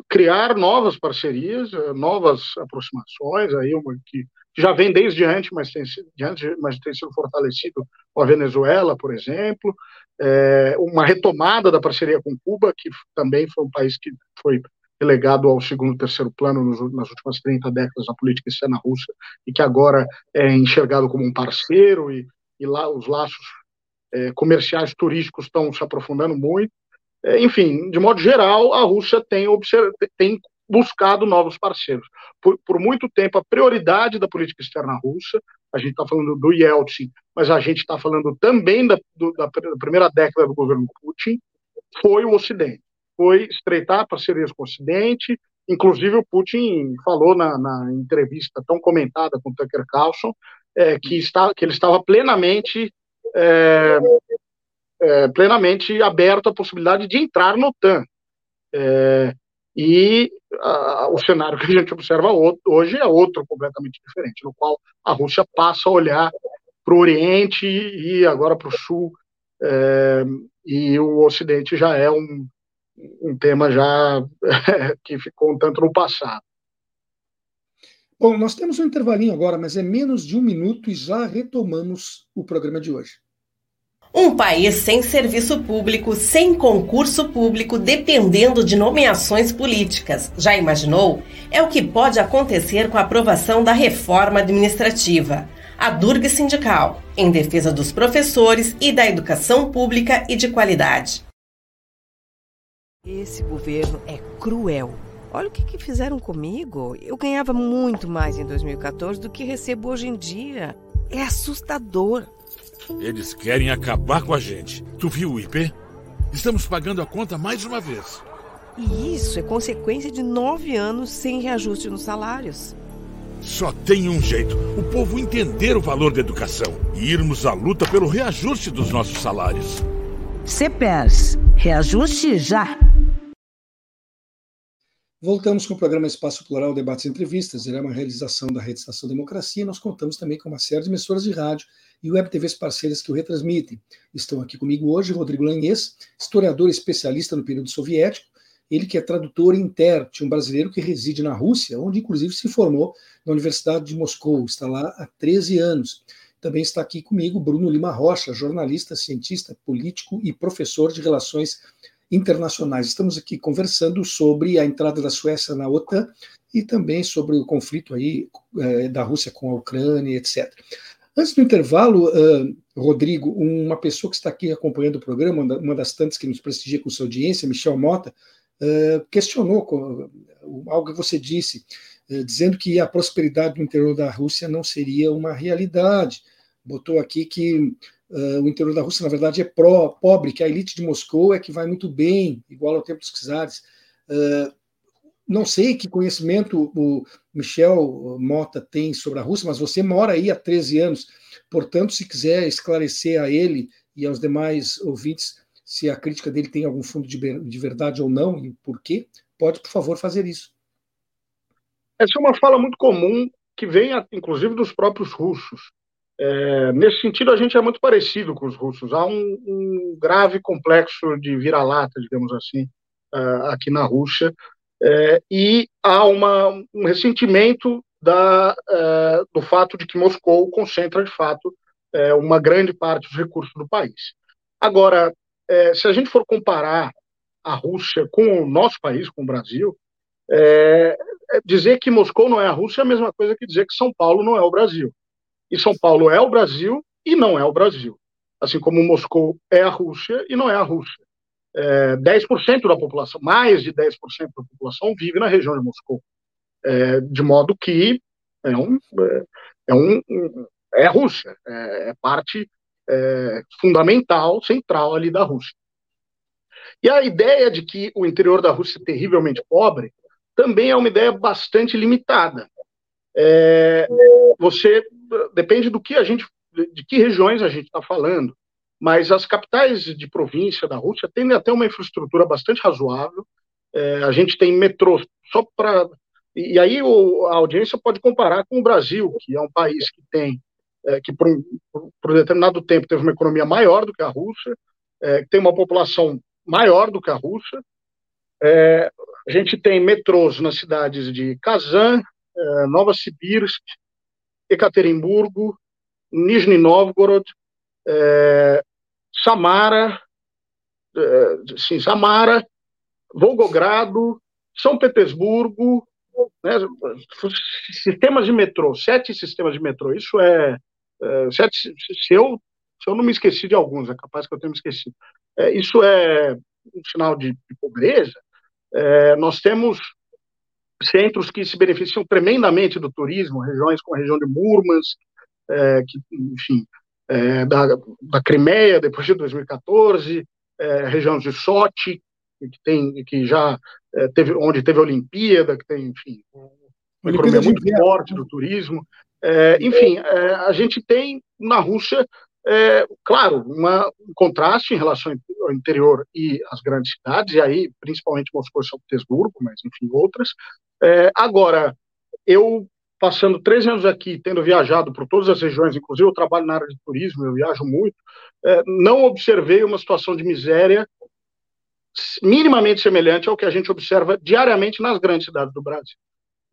criar novas parcerias, é, novas aproximações, aí uma que, já vem desde antes, mas tem, de mas tem sido fortalecido com a Venezuela, por exemplo, é, uma retomada da parceria com Cuba, que também foi um país que foi relegado ao segundo, terceiro plano nos, nas últimas 30 décadas da política externa russa e que agora é enxergado como um parceiro e, e lá os laços é, comerciais turísticos estão se aprofundando muito. É, enfim, de modo geral, a Rússia tem, tem buscado novos parceiros. Por, por, muito tempo, a prioridade da política externa russa, a gente está falando do Yeltsin, mas a gente está falando também da, do, da, primeira década do governo Putin, foi o Ocidente foi estreitar parcerias com o Ocidente, inclusive o Putin falou na, na entrevista tão comentada com Tucker Carlson é, que, está, que ele estava plenamente é, é, plenamente aberto à possibilidade de entrar no OTAN. É, e o cenário que a gente observa hoje é outro completamente diferente, no qual a Rússia passa a olhar para o Oriente e agora para o Sul, é, e o Ocidente já é um, um tema já [LAUGHS] que ficou um tanto no passado. Bom, nós temos um intervalinho agora, mas é menos de um minuto e já retomamos o programa de hoje. Um país sem serviço público, sem concurso público, dependendo de nomeações políticas. Já imaginou? É o que pode acontecer com a aprovação da reforma administrativa. A Durga Sindical, em defesa dos professores e da educação pública e de qualidade. Esse governo é cruel. Olha o que, que fizeram comigo. Eu ganhava muito mais em 2014 do que recebo hoje em dia. É assustador. Eles querem acabar com a gente. Tu viu o IP? Estamos pagando a conta mais uma vez. E isso é consequência de nove anos sem reajuste nos salários. Só tem um jeito: o povo entender o valor da educação e irmos à luta pelo reajuste dos nossos salários. CPERS, reajuste já! Voltamos com o programa Espaço Plural Debates e Entrevistas. Ele é uma realização da Rede Estação Democracia. Nós contamos também com uma série de emissoras de rádio e web TVs parceiras que o retransmitem. Estão aqui comigo hoje Rodrigo Lanhês, historiador especialista no período soviético, ele que é tradutor e intérprete, um brasileiro que reside na Rússia, onde inclusive se formou na Universidade de Moscou, está lá há 13 anos. Também está aqui comigo Bruno Lima Rocha, jornalista, cientista, político e professor de relações internacionais. Estamos aqui conversando sobre a entrada da Suécia na OTAN e também sobre o conflito aí é, da Rússia com a Ucrânia, etc. Antes do intervalo, uh, Rodrigo, uma pessoa que está aqui acompanhando o programa, uma das tantas que nos prestigia com sua audiência, Michel Mota, uh, questionou algo que você disse, uh, dizendo que a prosperidade no interior da Rússia não seria uma realidade. Botou aqui que o interior da Rússia, na verdade, é pró, pobre, que a elite de Moscou é que vai muito bem, igual ao tempo dos czares não sei que conhecimento o Michel Mota tem sobre a Rússia, mas você mora aí há 13 anos. Portanto, se quiser esclarecer a ele e aos demais ouvintes se a crítica dele tem algum fundo de verdade ou não e por quê, pode, por favor, fazer isso. Essa é uma fala muito comum que vem, inclusive, dos próprios russos. É, nesse sentido, a gente é muito parecido com os russos. Há um, um grave complexo de vira-lata, digamos assim, uh, aqui na Rússia, é, e há uma, um ressentimento da, é, do fato de que Moscou concentra, de fato, é, uma grande parte dos recursos do país. Agora, se a gente for comparar a Rússia com o nosso país, com o Brasil, dizer que Moscou não é a Rússia é a mesma coisa que dizer que São Paulo não é o Brasil. E São Paulo é o Brasil e não é o Brasil. Assim como Moscou é a Rússia e não é a Rússia é, 10% da população, mais de 10% da população vive na região de Moscou. É, de modo que é um, é, é um é Rússia, é, é parte é, fundamental, central ali da Rússia. E a ideia de que o interior da Rússia é terrivelmente pobre também é uma ideia bastante limitada. É, você depende do que a gente, de que regiões a gente está falando mas as capitais de província da Rússia têm até uma infraestrutura bastante razoável. É, a gente tem metrô só para. E aí o, a audiência pode comparar com o Brasil, que é um país que tem, é, que por, por, um determinado tempo teve uma economia maior do que a Rússia, é, tem uma população maior do que a Rússia. É, a gente tem metrôs nas cidades de Kazan, é, Nova Sibirsk, Ekaterimburgo, Nizhny Novgorod, é, Samara, é, sim, Samara, Volgogrado, São Petersburgo, né, sistemas de metrô, sete sistemas de metrô. Isso é, é sete, se eu se eu não me esqueci de alguns, é capaz que eu tenha me esquecido. É, isso é um sinal de, de pobreza. É, nós temos centros que se beneficiam tremendamente do turismo, regiões como a região de Murmansk, é, que, enfim, é, da, da Crimeia, depois de 2014, é, região de Sochi, que, tem, que já é, teve, onde teve a Olimpíada, que tem, enfim, uma economia muito forte do turismo. É, enfim, é, a gente tem na Rússia, é, claro, uma, um contraste em relação ao interior e às grandes cidades, e aí principalmente Moscou e São Petersburgo, mas enfim, outras. É, agora, eu passando três anos aqui, tendo viajado por todas as regiões, inclusive eu trabalho na área de turismo, eu viajo muito, é, não observei uma situação de miséria minimamente semelhante ao que a gente observa diariamente nas grandes cidades do Brasil.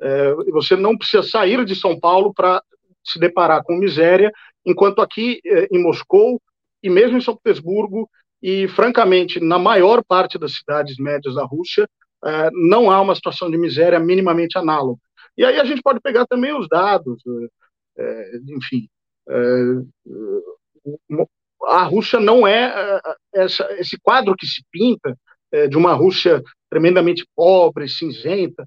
É, você não precisa sair de São Paulo para se deparar com miséria, enquanto aqui é, em Moscou e mesmo em São Petersburgo e, francamente, na maior parte das cidades médias da Rússia, é, não há uma situação de miséria minimamente análoga. E aí a gente pode pegar também os dados, é enfim. A Rússia não é, esse quadro que se pinta de uma Rússia tremendamente pobre, cinzenta.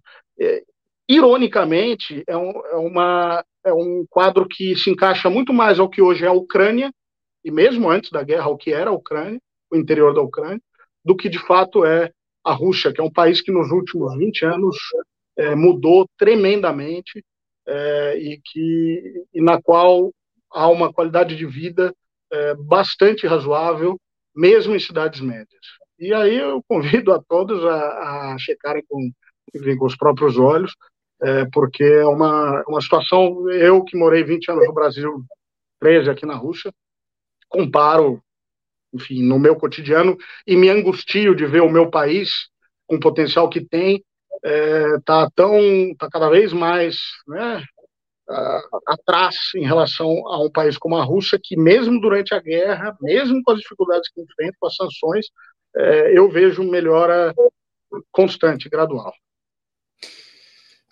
Ironicamente, é é, uma, é um quadro que se encaixa muito mais ao que hoje é a Ucrânia, e mesmo antes da guerra, ao que era a Ucrânia, o interior da Ucrânia, do que de fato é a Rússia, que é um país que nos últimos 20 anos é, mudou tremendamente é, e, que, e na qual há uma qualidade de vida é, bastante razoável, mesmo em cidades médias. E aí eu convido a todos a, a checarem com, com os próprios olhos, é, porque é uma, uma situação. Eu que morei 20 anos no Brasil, 13 aqui na Rússia, comparo, enfim, no meu cotidiano e me angustio de ver o meu país com o potencial que tem é, tão está cada vez mais né, atrás em relação a um país como a Rússia que mesmo durante a guerra mesmo com as dificuldades que enfrenta com as sanções é, eu vejo melhora constante gradual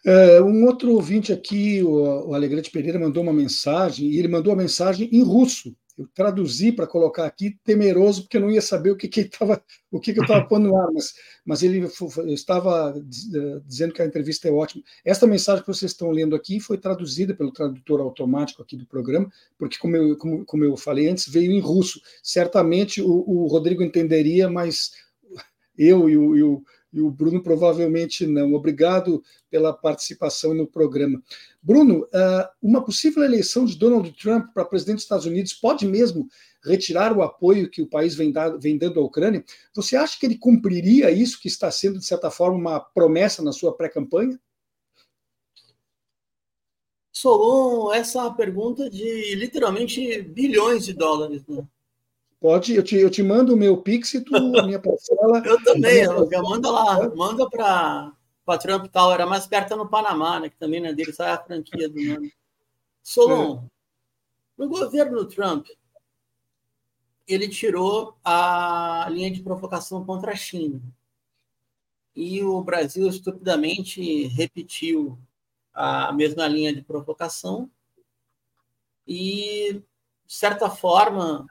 é, um outro ouvinte aqui, o, o Alegrete Pereira, mandou uma mensagem, e ele mandou a mensagem em russo. Eu traduzi para colocar aqui, temeroso, porque eu não ia saber o que, que, tava, o que, que eu estava pondo no ar, mas, mas ele estava eh, dizendo que a entrevista é ótima. Esta mensagem que vocês estão lendo aqui foi traduzida pelo tradutor automático aqui do programa, porque, como eu, como, como eu falei antes, veio em russo. Certamente o, o Rodrigo entenderia, mas eu e o, e o e o Bruno provavelmente não. Obrigado pela participação no programa. Bruno, ah, uma possível eleição de Donald Trump para presidente dos Estados Unidos pode mesmo retirar o apoio que o país vem, dando à Ucrânia? Você acha que ele cumpriria isso que está sendo, de certa forma, uma promessa na sua pré-campanha? Solon, essa é uma pergunta de literalmente bilhões de dólares. Né? Pode, eu te, eu te mando o meu Pix e tu, a minha parcela. [LAUGHS] eu também, eu, manda lá, manda para a Trump Tower, era mais perto no Panamá, né, que também é dele, sai a franquia do nome. Solon, é. no governo Trump, ele tirou a linha de provocação contra a China. E o Brasil estupidamente repetiu a mesma linha de provocação. E, de certa forma,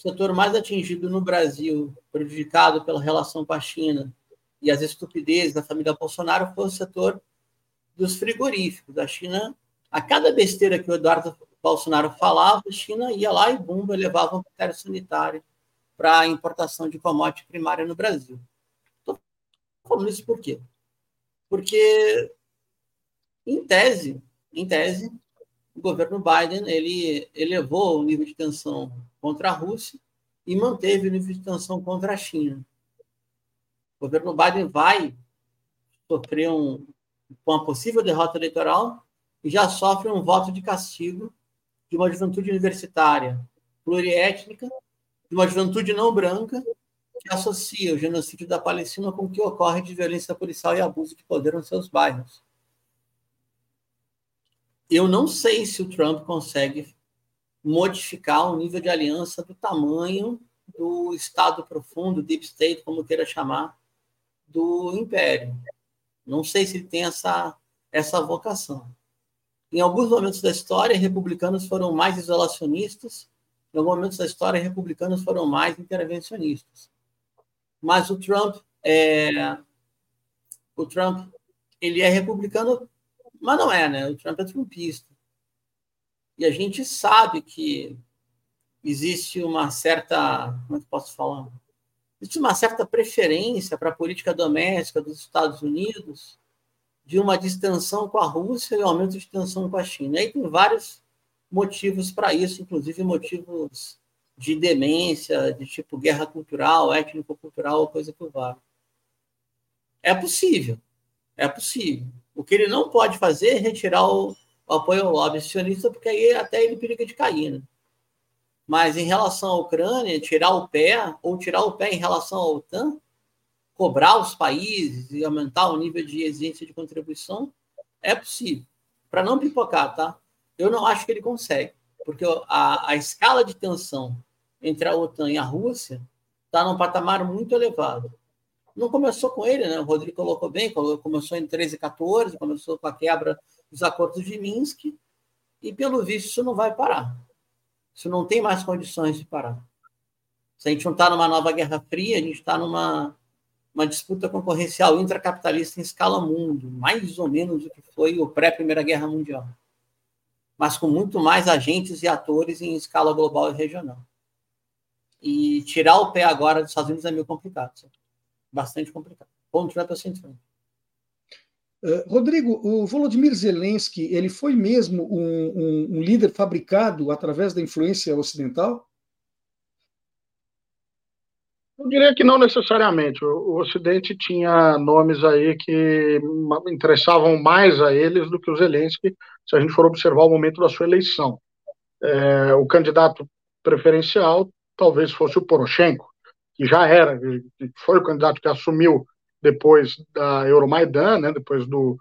setor mais atingido no Brasil, prejudicado pela relação com a China e as estupidezes da família Bolsonaro, foi o setor dos frigoríficos. A China, a cada besteira que o Eduardo Bolsonaro falava, a China ia lá e bumba, levava um critério sanitário para a importação de commodity primária no Brasil. Estou falando isso por quê? Porque, em tese, em tese, o governo Biden ele elevou o nível de tensão contra a Rússia e manteve o nível de tensão contra a China. O governo Biden vai sofrer um, uma possível derrota eleitoral e já sofre um voto de castigo de uma juventude universitária pluriétnica, de uma juventude não branca, que associa o genocídio da Palestina com o que ocorre de violência policial e abuso de poder nos seus bairros. Eu não sei se o Trump consegue modificar o nível de aliança do tamanho do Estado profundo, Deep State, como queira chamar, do Império. Não sei se ele tem essa, essa vocação. Em alguns momentos da história, republicanos foram mais isolacionistas, em alguns momentos da história, republicanos foram mais intervencionistas. Mas o Trump é o Trump ele é republicano, mas não é, né? O Trump é trumpista. E a gente sabe que existe uma certa, como é que posso falar? existe uma certa preferência para a política doméstica dos Estados Unidos de uma distensão com a Rússia e aumento de tensão com a China. E aí tem vários motivos para isso, inclusive motivos de demência, de tipo guerra cultural, étnico-cultural, coisa que vale. É possível, é possível. O que ele não pode fazer é retirar o, o apoio ao lobby sionista, porque aí até ele periga de cair. Né? Mas em relação à Ucrânia, tirar o pé, ou tirar o pé em relação à OTAN, cobrar os países e aumentar o nível de exigência de contribuição, é possível. Para não pipocar, tá? Eu não acho que ele consegue, porque a, a escala de tensão entre a OTAN e a Rússia está num patamar muito elevado. Não começou com ele, né? O Rodrigo colocou bem, começou em 13 e 14, começou com a quebra dos acordos de Minsk, e pelo visto isso não vai parar. Isso não tem mais condições de parar. Se a gente não está numa nova Guerra Fria, a gente está numa uma disputa concorrencial intracapitalista em escala mundo, mais ou menos o que foi o pré-Primeira Guerra Mundial, mas com muito mais agentes e atores em escala global e regional. E tirar o pé agora dos Estados Unidos é meio complicado, sabe? Bastante complicado. Ponto vai para frente. Uh, Rodrigo, o Volodymyr Zelensky, ele foi mesmo um, um, um, líder fabricado através da influência ocidental? Eu diria que não necessariamente. O, o Ocidente tinha nomes aí que interessavam mais a eles do que o Zelensky, se a gente for observar o momento da sua eleição. É, o candidato preferencial talvez fosse o Poroshenko, que já era, foi o candidato que assumiu depois da Euromaidan, né, depois do,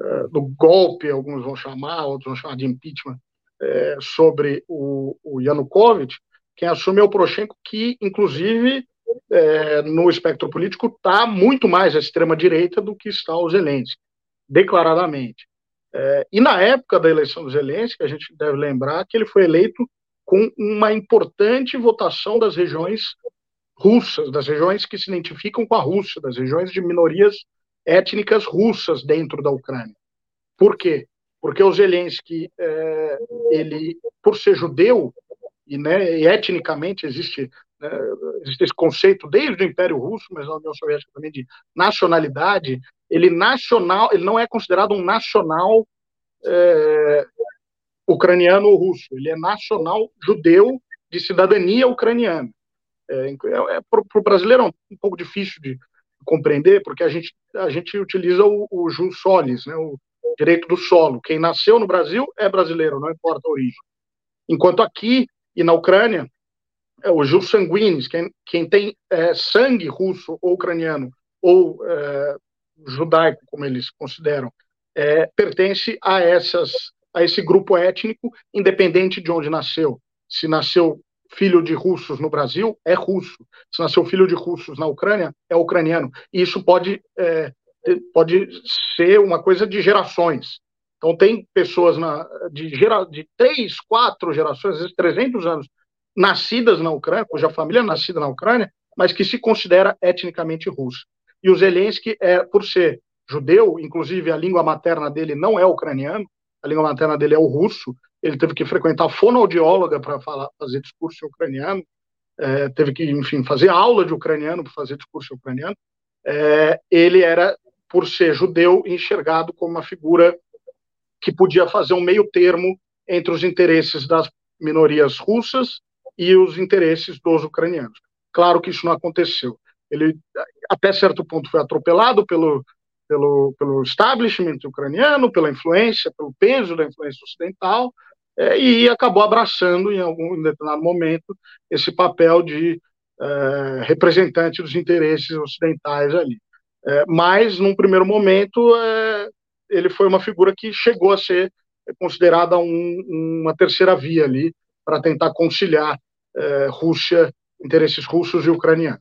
uh, do golpe, alguns vão chamar, outros vão chamar de impeachment, é, sobre o, o Yanukovych, quem assume é o Poroshenko, que, inclusive, é, no espectro político, está muito mais à extrema-direita do que está o Zelensky, declaradamente. É, e na época da eleição do Zelensky, a gente deve lembrar que ele foi eleito com uma importante votação das regiões russas, das regiões que se identificam com a Rússia, das regiões de minorias étnicas russas dentro da Ucrânia. Por quê? Porque o Zelensky, é, ele, por ser judeu, e, né, e etnicamente existe, né, existe esse conceito desde o Império Russo, mas na União Soviética também de nacionalidade, ele nacional, ele não é considerado um nacional é, ucraniano ou russo, ele é nacional judeu de cidadania ucraniana. É, é, é para o brasileiro é um, um, pouco difícil de compreender, porque a gente, a gente utiliza o, o jus solis, né, o direito do solo. Quem nasceu no Brasil é brasileiro, não importa a origem. Enquanto aqui e na Ucrânia, é o jus sanguinis, quem, quem tem é, sangue russo ou ucraniano, ou é, judaico, como eles consideram, é, pertence a essas a esse grupo étnico, independente de onde nasceu. Se nasceu filho de russos no Brasil, é russo. Se nasceu filho de russos na Ucrânia, é ucraniano. E isso pode, é, pode ser uma coisa de gerações. Então, tem pessoas na, de, gera, de três, quatro gerações, às vezes 300 anos, nascidas na Ucrânia, cuja família é nascida na Ucrânia, mas que se considera etnicamente russo. E o Zelensky, é, por ser judeu, inclusive a língua materna dele não é ucraniano, a língua materna dele é o russo, ele teve que frequentar fonoaudióloga para fazer discurso em ucraniano, é, teve que, enfim, fazer aula de ucraniano para fazer discurso em ucraniano. É, ele era, por ser judeu, enxergado como uma figura que podia fazer um meio termo entre os interesses das minorias russas e os interesses dos ucranianos. Claro que isso não aconteceu. Ele, até certo ponto, foi atropelado pelo, pelo, pelo establishment ucraniano, pela influência, pelo peso da influência ocidental, é, e acabou abraçando, em algum determinado momento, esse papel de é, representante dos interesses ocidentais ali. É, mas, num primeiro momento, é, ele foi uma figura que chegou a ser considerada um, uma terceira via ali, para tentar conciliar é, Rússia, interesses russos e ucranianos.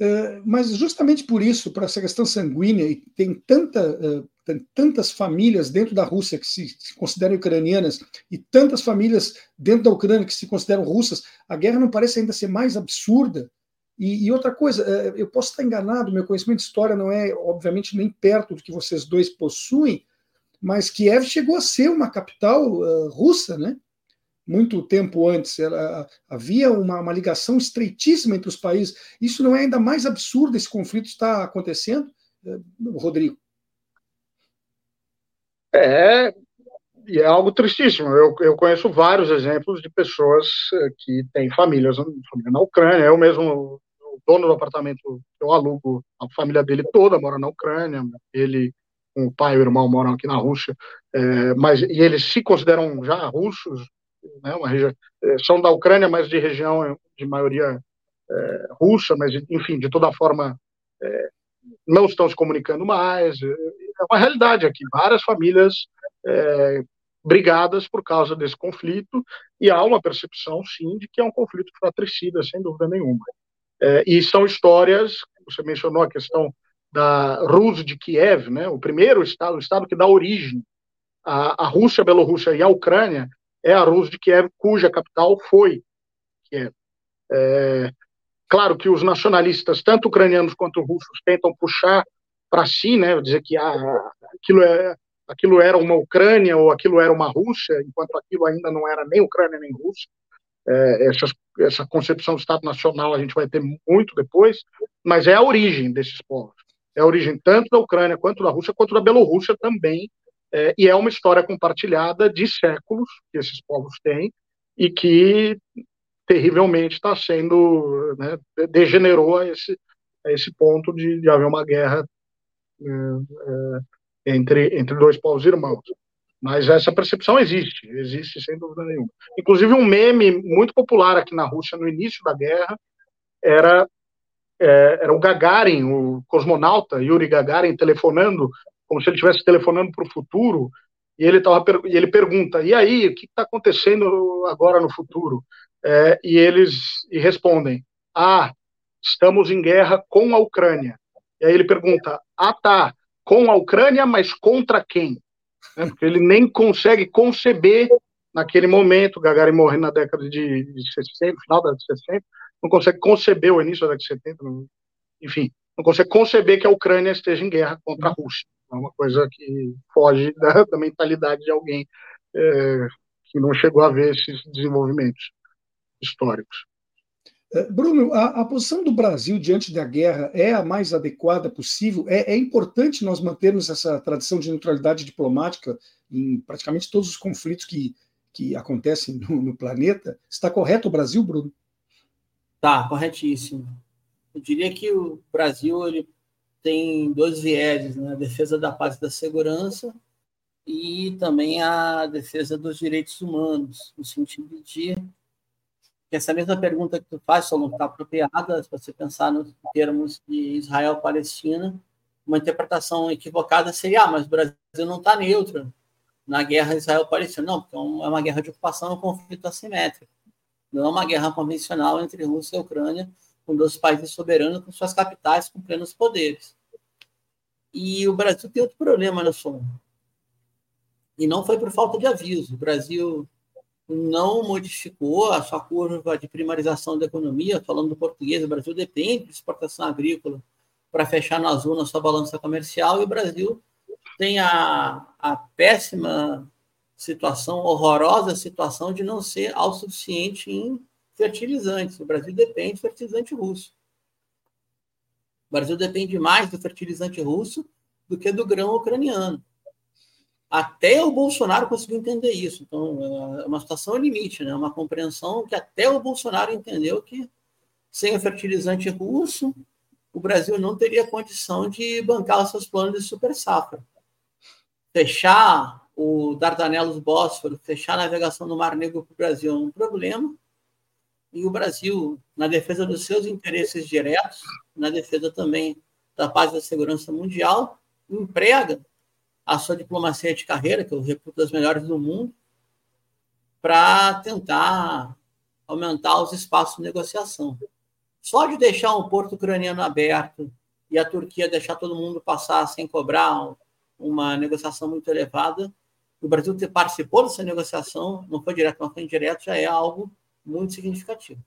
Eh, mas justamente por isso, por essa questão sanguínea, e tem, tanta, uh, tem tantas famílias dentro da Rússia que se, consideram ucranianas e tantas famílias dentro da Ucrânia que se consideram russas, a guerra não parece ainda ser mais absurda. E, e outra coisa, uh, eu posso estar enganado, meu conhecimento de história não é, obviamente, nem perto do que vocês dois possuem, mas Kiev chegou a ser uma capital russa, né? Muito tempo antes. Era, havia uma, uma, ligação estreitíssima entre os países. Isso não é ainda mais absurdo esse conflito está acontecendo, eh, Rodrigo? É, e é algo tristíssimo. Eu, eu conheço vários exemplos de pessoas eh, que têm famílias na Ucrânia. Eu mesmo, o dono do apartamento eu alugo, a família dele toda mora na Ucrânia. Ele, o pai e o irmão moram aqui na Rússia, é, mas e eles se consideram já russos, né, uma região, é, são da Ucrânia, mas de região de maioria é, russa, mas enfim, de toda forma não estão se comunicando mais. É uma realidade aqui. Várias famílias é, brigadas por causa desse conflito, e há uma percepção, sim, de que é um conflito fratricida, sem dúvida nenhuma. É, e são histórias, você mencionou a questão da Rus de Kiev, né, o primeiro estado, o estado que dá origem à, à Rússia, a Bielorrússia e à Ucrânia, é a Rus de Kiev, cuja capital foi Kiev. É, claro que os nacionalistas, tanto ucranianos quanto russos, tentam puxar para si, né, dizer que ah, aquilo é aquilo era uma Ucrânia ou aquilo era uma Rússia, enquanto aquilo ainda não era nem Ucrânia nem Rússia. É, essa, concepção do Estado Nacional a gente vai ter muito depois, mas é a origem desses povos. É a origem tanto da Ucrânia quanto da Rússia, quanto da Bielorrússia também, é, e é uma história compartilhada de séculos que esses povos têm e que terrivelmente está sendo né, degenerou a esse, a esse ponto de, de haver uma guerra é, é entre, entre dois povos irmãos. Mas essa percepção existe, existe sem dúvida nenhuma. Inclusive, um meme muito popular aqui na Rússia no início da guerra era, é, era o Gagarin, o cosmonauta Yuri Gagarin, telefonando, como se ele estivesse telefonando para o futuro, e ele, tava, e ele pergunta: e aí, o que está acontecendo agora no futuro? É, e eles e respondem: ah, estamos em guerra com a Ucrânia. E aí ele pergunta: ah, tá, com a Ucrânia, mas contra quem? Né? Porque ele nem consegue conceber, naquele momento, Gagarin morrendo na década de, de 60, final da década de 60, não consegue conceber o início da década de 70, não, enfim, não consegue conceber que a Ucrânia esteja em guerra contra a Rússia. É uma coisa que foge [LAUGHS] da, da mentalidade de alguém é, que não chegou a ver esses desenvolvimentos históricos. Eh, Bruno, a, a, posição do Brasil diante da guerra é a mais adequada possível? É, é, importante nós mantermos essa tradição de neutralidade diplomática em praticamente todos os conflitos que, que acontecem no, no planeta? Está correto o Brasil, Bruno? Tá, corretíssimo. Eu diria que o Brasil ele tem dois vieses, né? a defesa da paz e da segurança e também a defesa dos direitos humanos, no sentido de essa mesma pergunta que tu faz, Solon, está apropriada, se você pensar nos termos de Israel-Palestina, uma interpretação equivocada seria, ah, mas o Brasil não está neutro na guerra Israel-Palestina. Não, é, é uma guerra de ocupação, é um conflito assimétrico. Não é uma guerra convencional entre Rússia e Ucrânia, com dois países soberanos, com suas capitais, com plenos poderes. E o Brasil tem outro problema, Solon? E não foi por falta de aviso. O Brasil não modificou a sua curva de primarização da economia, falando do português, o Brasil depende de exportação agrícola para fechar na azul na sua balança comercial, e o Brasil tem a, a péssima situação, horrorosa situação de não ser autossuficiente em fertilizantes. O Brasil depende de fertilizante russo. O Brasil depende mais do fertilizante russo do que do grão ucraniano. Até o Bolsonaro conseguiu entender isso. Então, é uma situação limite, né? uma compreensão que até o Bolsonaro entendeu que sem o fertilizante russo, o Brasil não teria condição de bancar os seus planos de super safra. Fechar o Dardanelos Bósforo, fechar a navegação no Mar Negro para o Brasil é um problema. E o Brasil, na defesa dos seus interesses diretos, na defesa também da paz e da segurança mundial, emprega a sua diplomacia de carreira, que eu reputo das melhores do mundo, para tentar aumentar os espaços de negociação. Só de deixar um porto ucraniano aberto e a Turquia deixar todo mundo passar sem cobrar uma negociação muito elevada, o Brasil ter participou dessa negociação, não foi direto, não foi indireto, já é algo muito significativo.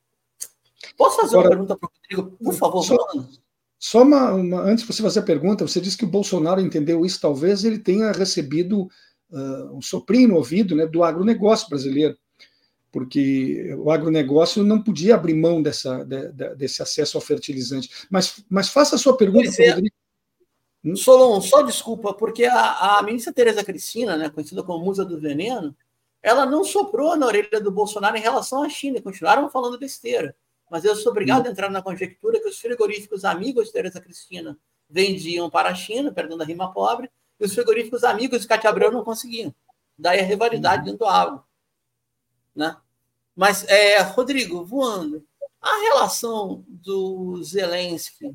Posso fazer Agora, uma pergunta para o Rodrigo, por favor, só, só uma, uma, antes de você fazer a pergunta, você disse que o Bolsonaro entendeu isso, talvez ele tenha recebido uh, um soprinho no ouvido né, do agronegócio brasileiro. porque o agronegócio não podia abrir mão dessa, de, de, desse acesso ao fertilizante. Mas, mas faça a sua pergunta, é. Rodrigo. Hum? Solon, só desculpa, porque a, a ministra Tereza Cristina, né, conhecida como musa do veneno, ela não soprou na orelha do Bolsonaro em relação à China, continuaram falando besteira. Mas eu sou obrigado a entrar na conjectura que os frigoríficos amigos de Tereza Cristina vendiam para a China, perdão da rima pobre, e os frigoríficos amigos de Cátia Abreu não conseguiam. Daí a rivalidade dentro do água. Né? Mas, é, Rodrigo, voando, a relação do Zelensky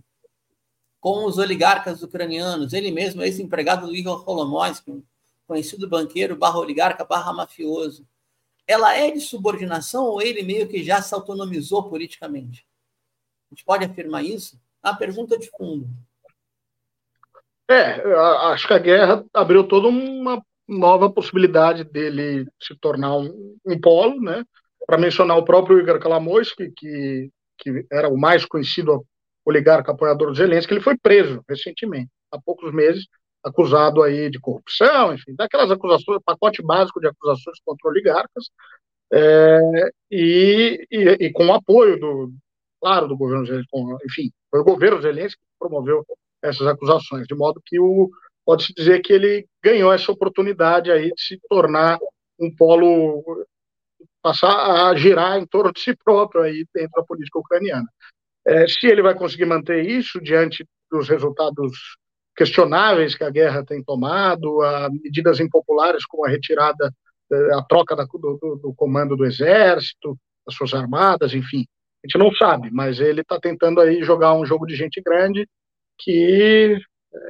com os oligarcas ucranianos, ele mesmo, ex-empregado do Igor Kolomoisky, conhecido banqueiro barra oligarca barra mafioso, ela é de subordinação ou ele meio que já se autonomizou politicamente? A gente pode afirmar isso? A pergunta de fundo. É, acho que a guerra abriu toda uma nova possibilidade dele se tornar um, um polo, né? Para mencionar o próprio Igor Kalamoisky, que, que era o mais conhecido oligarca apoiador do Zelensky, ele foi preso recentemente, há poucos meses, acusado aí de corrupção, enfim, daquelas acusações, pacote básico de acusações contra oligarcas, é, e, e, e, com o apoio do, claro, do governo Zelensky, enfim, foi o governo Zelensky que promoveu essas acusações, de modo que o pode-se dizer que ele ganhou essa oportunidade aí de se tornar um polo, passar a girar em torno de si próprio aí dentro da política ucraniana. É, se ele vai conseguir manter isso diante dos resultados questionáveis que a guerra tem tomado, a medidas impopulares como a retirada, eh, a troca da, do, do, comando do exército, das suas armadas, enfim. A gente não sabe, mas ele está tentando aí jogar um jogo de gente grande que,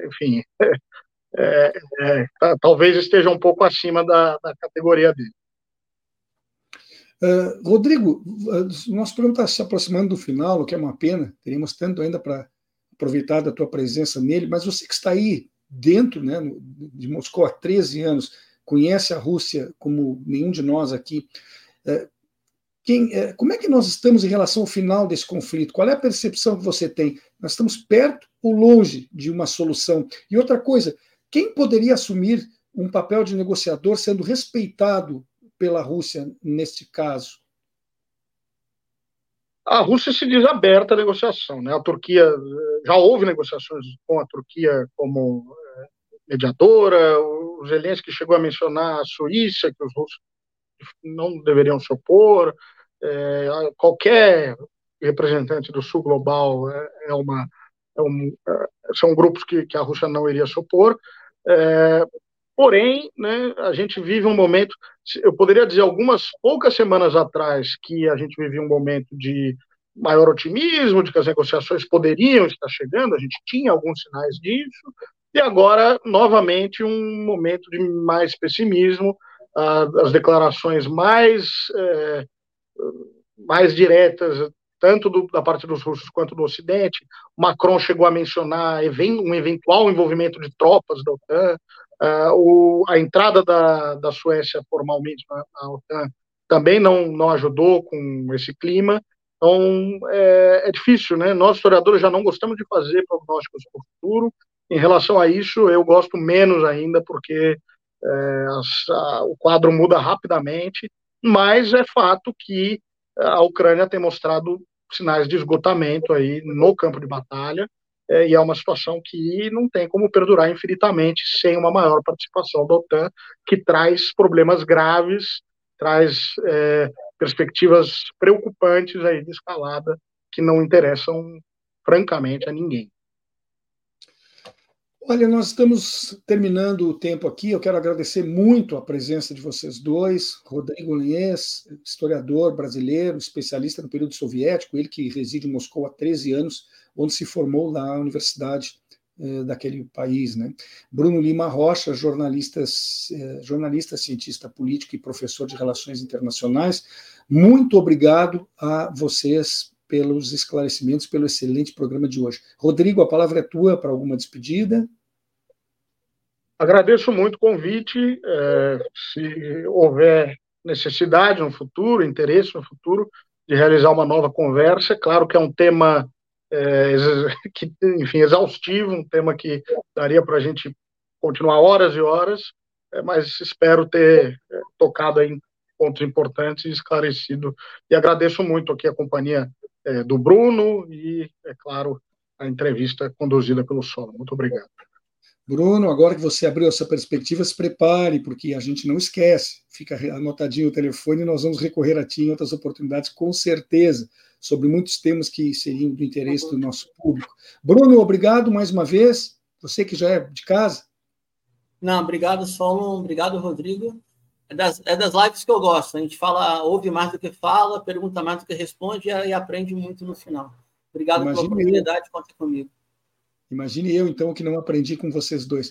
enfim, [LAUGHS] é, é, tá, talvez esteja um pouco acima da, da categoria dele. Uh, Rodrigo, nosso programa está se aproximando do final, o que é uma pena, teríamos tanto ainda para aproveitar da tua presença nele, mas você que está aí dentro né, de Moscou há 13 anos, conhece a Rússia como nenhum de nós aqui. É, quem, é, como é que nós estamos em relação ao final desse conflito? Qual é a percepção que você tem? Nós estamos perto ou longe de uma solução? E outra coisa, quem poderia assumir um papel de negociador sendo respeitado pela Rússia neste caso? A Rússia se diz aberta à negociação. Né? A Turquia, já houve negociações com a Turquia como eh, mediadora, o Zelensky chegou a mencionar a Suíça, que os russos não deveriam se opor, é, qualquer representante do Sul Global é, uma, é um, são grupos que, que, a Rússia não iria se opor, porém, né, a gente vive um momento, eu poderia dizer algumas poucas semanas atrás que a gente vivia um momento de maior otimismo, de que as negociações poderiam estar chegando, a gente tinha alguns sinais disso, e agora, novamente, um momento de mais pessimismo, as declarações mais, é, mais diretas, tanto do, da parte dos russos quanto do Ocidente. Macron chegou a mencionar um eventual envolvimento de tropas da OTAN, Uh, o, a entrada da, da Suécia formalmente na, na, OTAN também não, não ajudou com esse clima. Então, é, é, difícil, né? Nós, historiadores, já não gostamos de fazer prognósticos para o futuro. Em relação a isso, eu gosto menos ainda, porque é, a, o quadro muda rapidamente, mas é fato que a Ucrânia tem mostrado sinais de esgotamento aí no campo de batalha, é, e é uma situação que não tem como perdurar infinitamente sem uma maior participação da OTAN, que traz problemas graves, traz é, perspectivas preocupantes aí de escalada que não interessam francamente a ninguém. Olha, nós estamos terminando o tempo aqui. Eu quero agradecer muito a presença de vocês dois. Rodrigo Linhês, historiador brasileiro, especialista no período soviético, ele que reside em Moscou há 13 anos, onde se formou na universidade eh, daquele país. Né? Bruno Lima Rocha, jornalista, eh, jornalista, cientista político e professor de relações internacionais. Muito obrigado a vocês pelos esclarecimentos, pelo excelente programa de hoje. Rodrigo, a palavra é tua para alguma despedida. Agradeço muito o convite. É, se houver necessidade no futuro, interesse no futuro, de realizar uma nova conversa, é claro que é um tema é, [LAUGHS] que, enfim, exaustivo, um tema que daria para a gente continuar horas e horas, é, mas espero ter é, tocado em pontos importantes e esclarecido. E agradeço muito aqui a companhia é, do Bruno e, é claro, a entrevista conduzida pelo Solo. Muito obrigado. Bruno, agora que você abriu essa perspectiva, se prepare, porque a gente não esquece. Fica anotadinho o telefone e nós vamos recorrer a ti em outras oportunidades, com certeza, sobre muitos temas que seriam do interesse do nosso público. Bruno, obrigado mais uma vez. Você que já é de casa. Não, obrigado, Solon. Obrigado, Rodrigo. É das, é das lives que eu gosto. A gente fala, ouve mais do que fala, pergunta mais do que responde e, aprende muito no final. Obrigado Imagine pela oportunidade de contar comigo. Imagine eu, então, que não aprendi com vocês dois.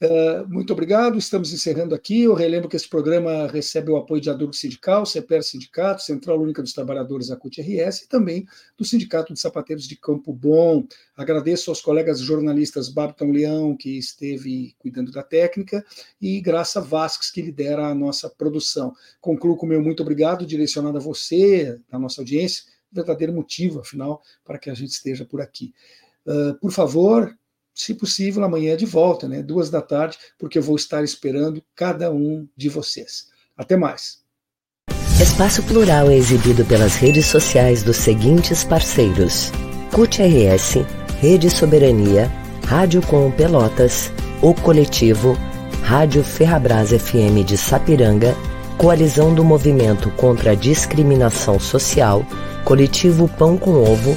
Uh, muito obrigado, estamos encerrando aqui. Eu relembro que esse programa recebe o apoio de Adurgo Sindical, CEPER Sindicato, Central Única dos Trabalhadores, a CUT-RS, e também do Sindicato de Sapateiros de Campo Bom. Agradeço aos colegas jornalistas Babton Leão, que esteve cuidando da técnica, e Graça Vasques, que lidera a nossa produção. Concluo com o meu muito obrigado, direcionado a você, a nossa audiência, verdadeiro motivo, afinal, para que a gente esteja por aqui. Uh, por favor, se possível, amanhã de volta, né, duas da tarde, porque eu vou estar esperando cada um de vocês. Até mais. Espaço Plural é exibido pelas redes sociais dos seguintes parceiros: CUT-RS, Rede Soberania, Rádio Com Pelotas, O Coletivo, Rádio Ferrabras FM de Sapiranga, Coalizão do Movimento contra a Discriminação Social, Coletivo Pão com Ovo,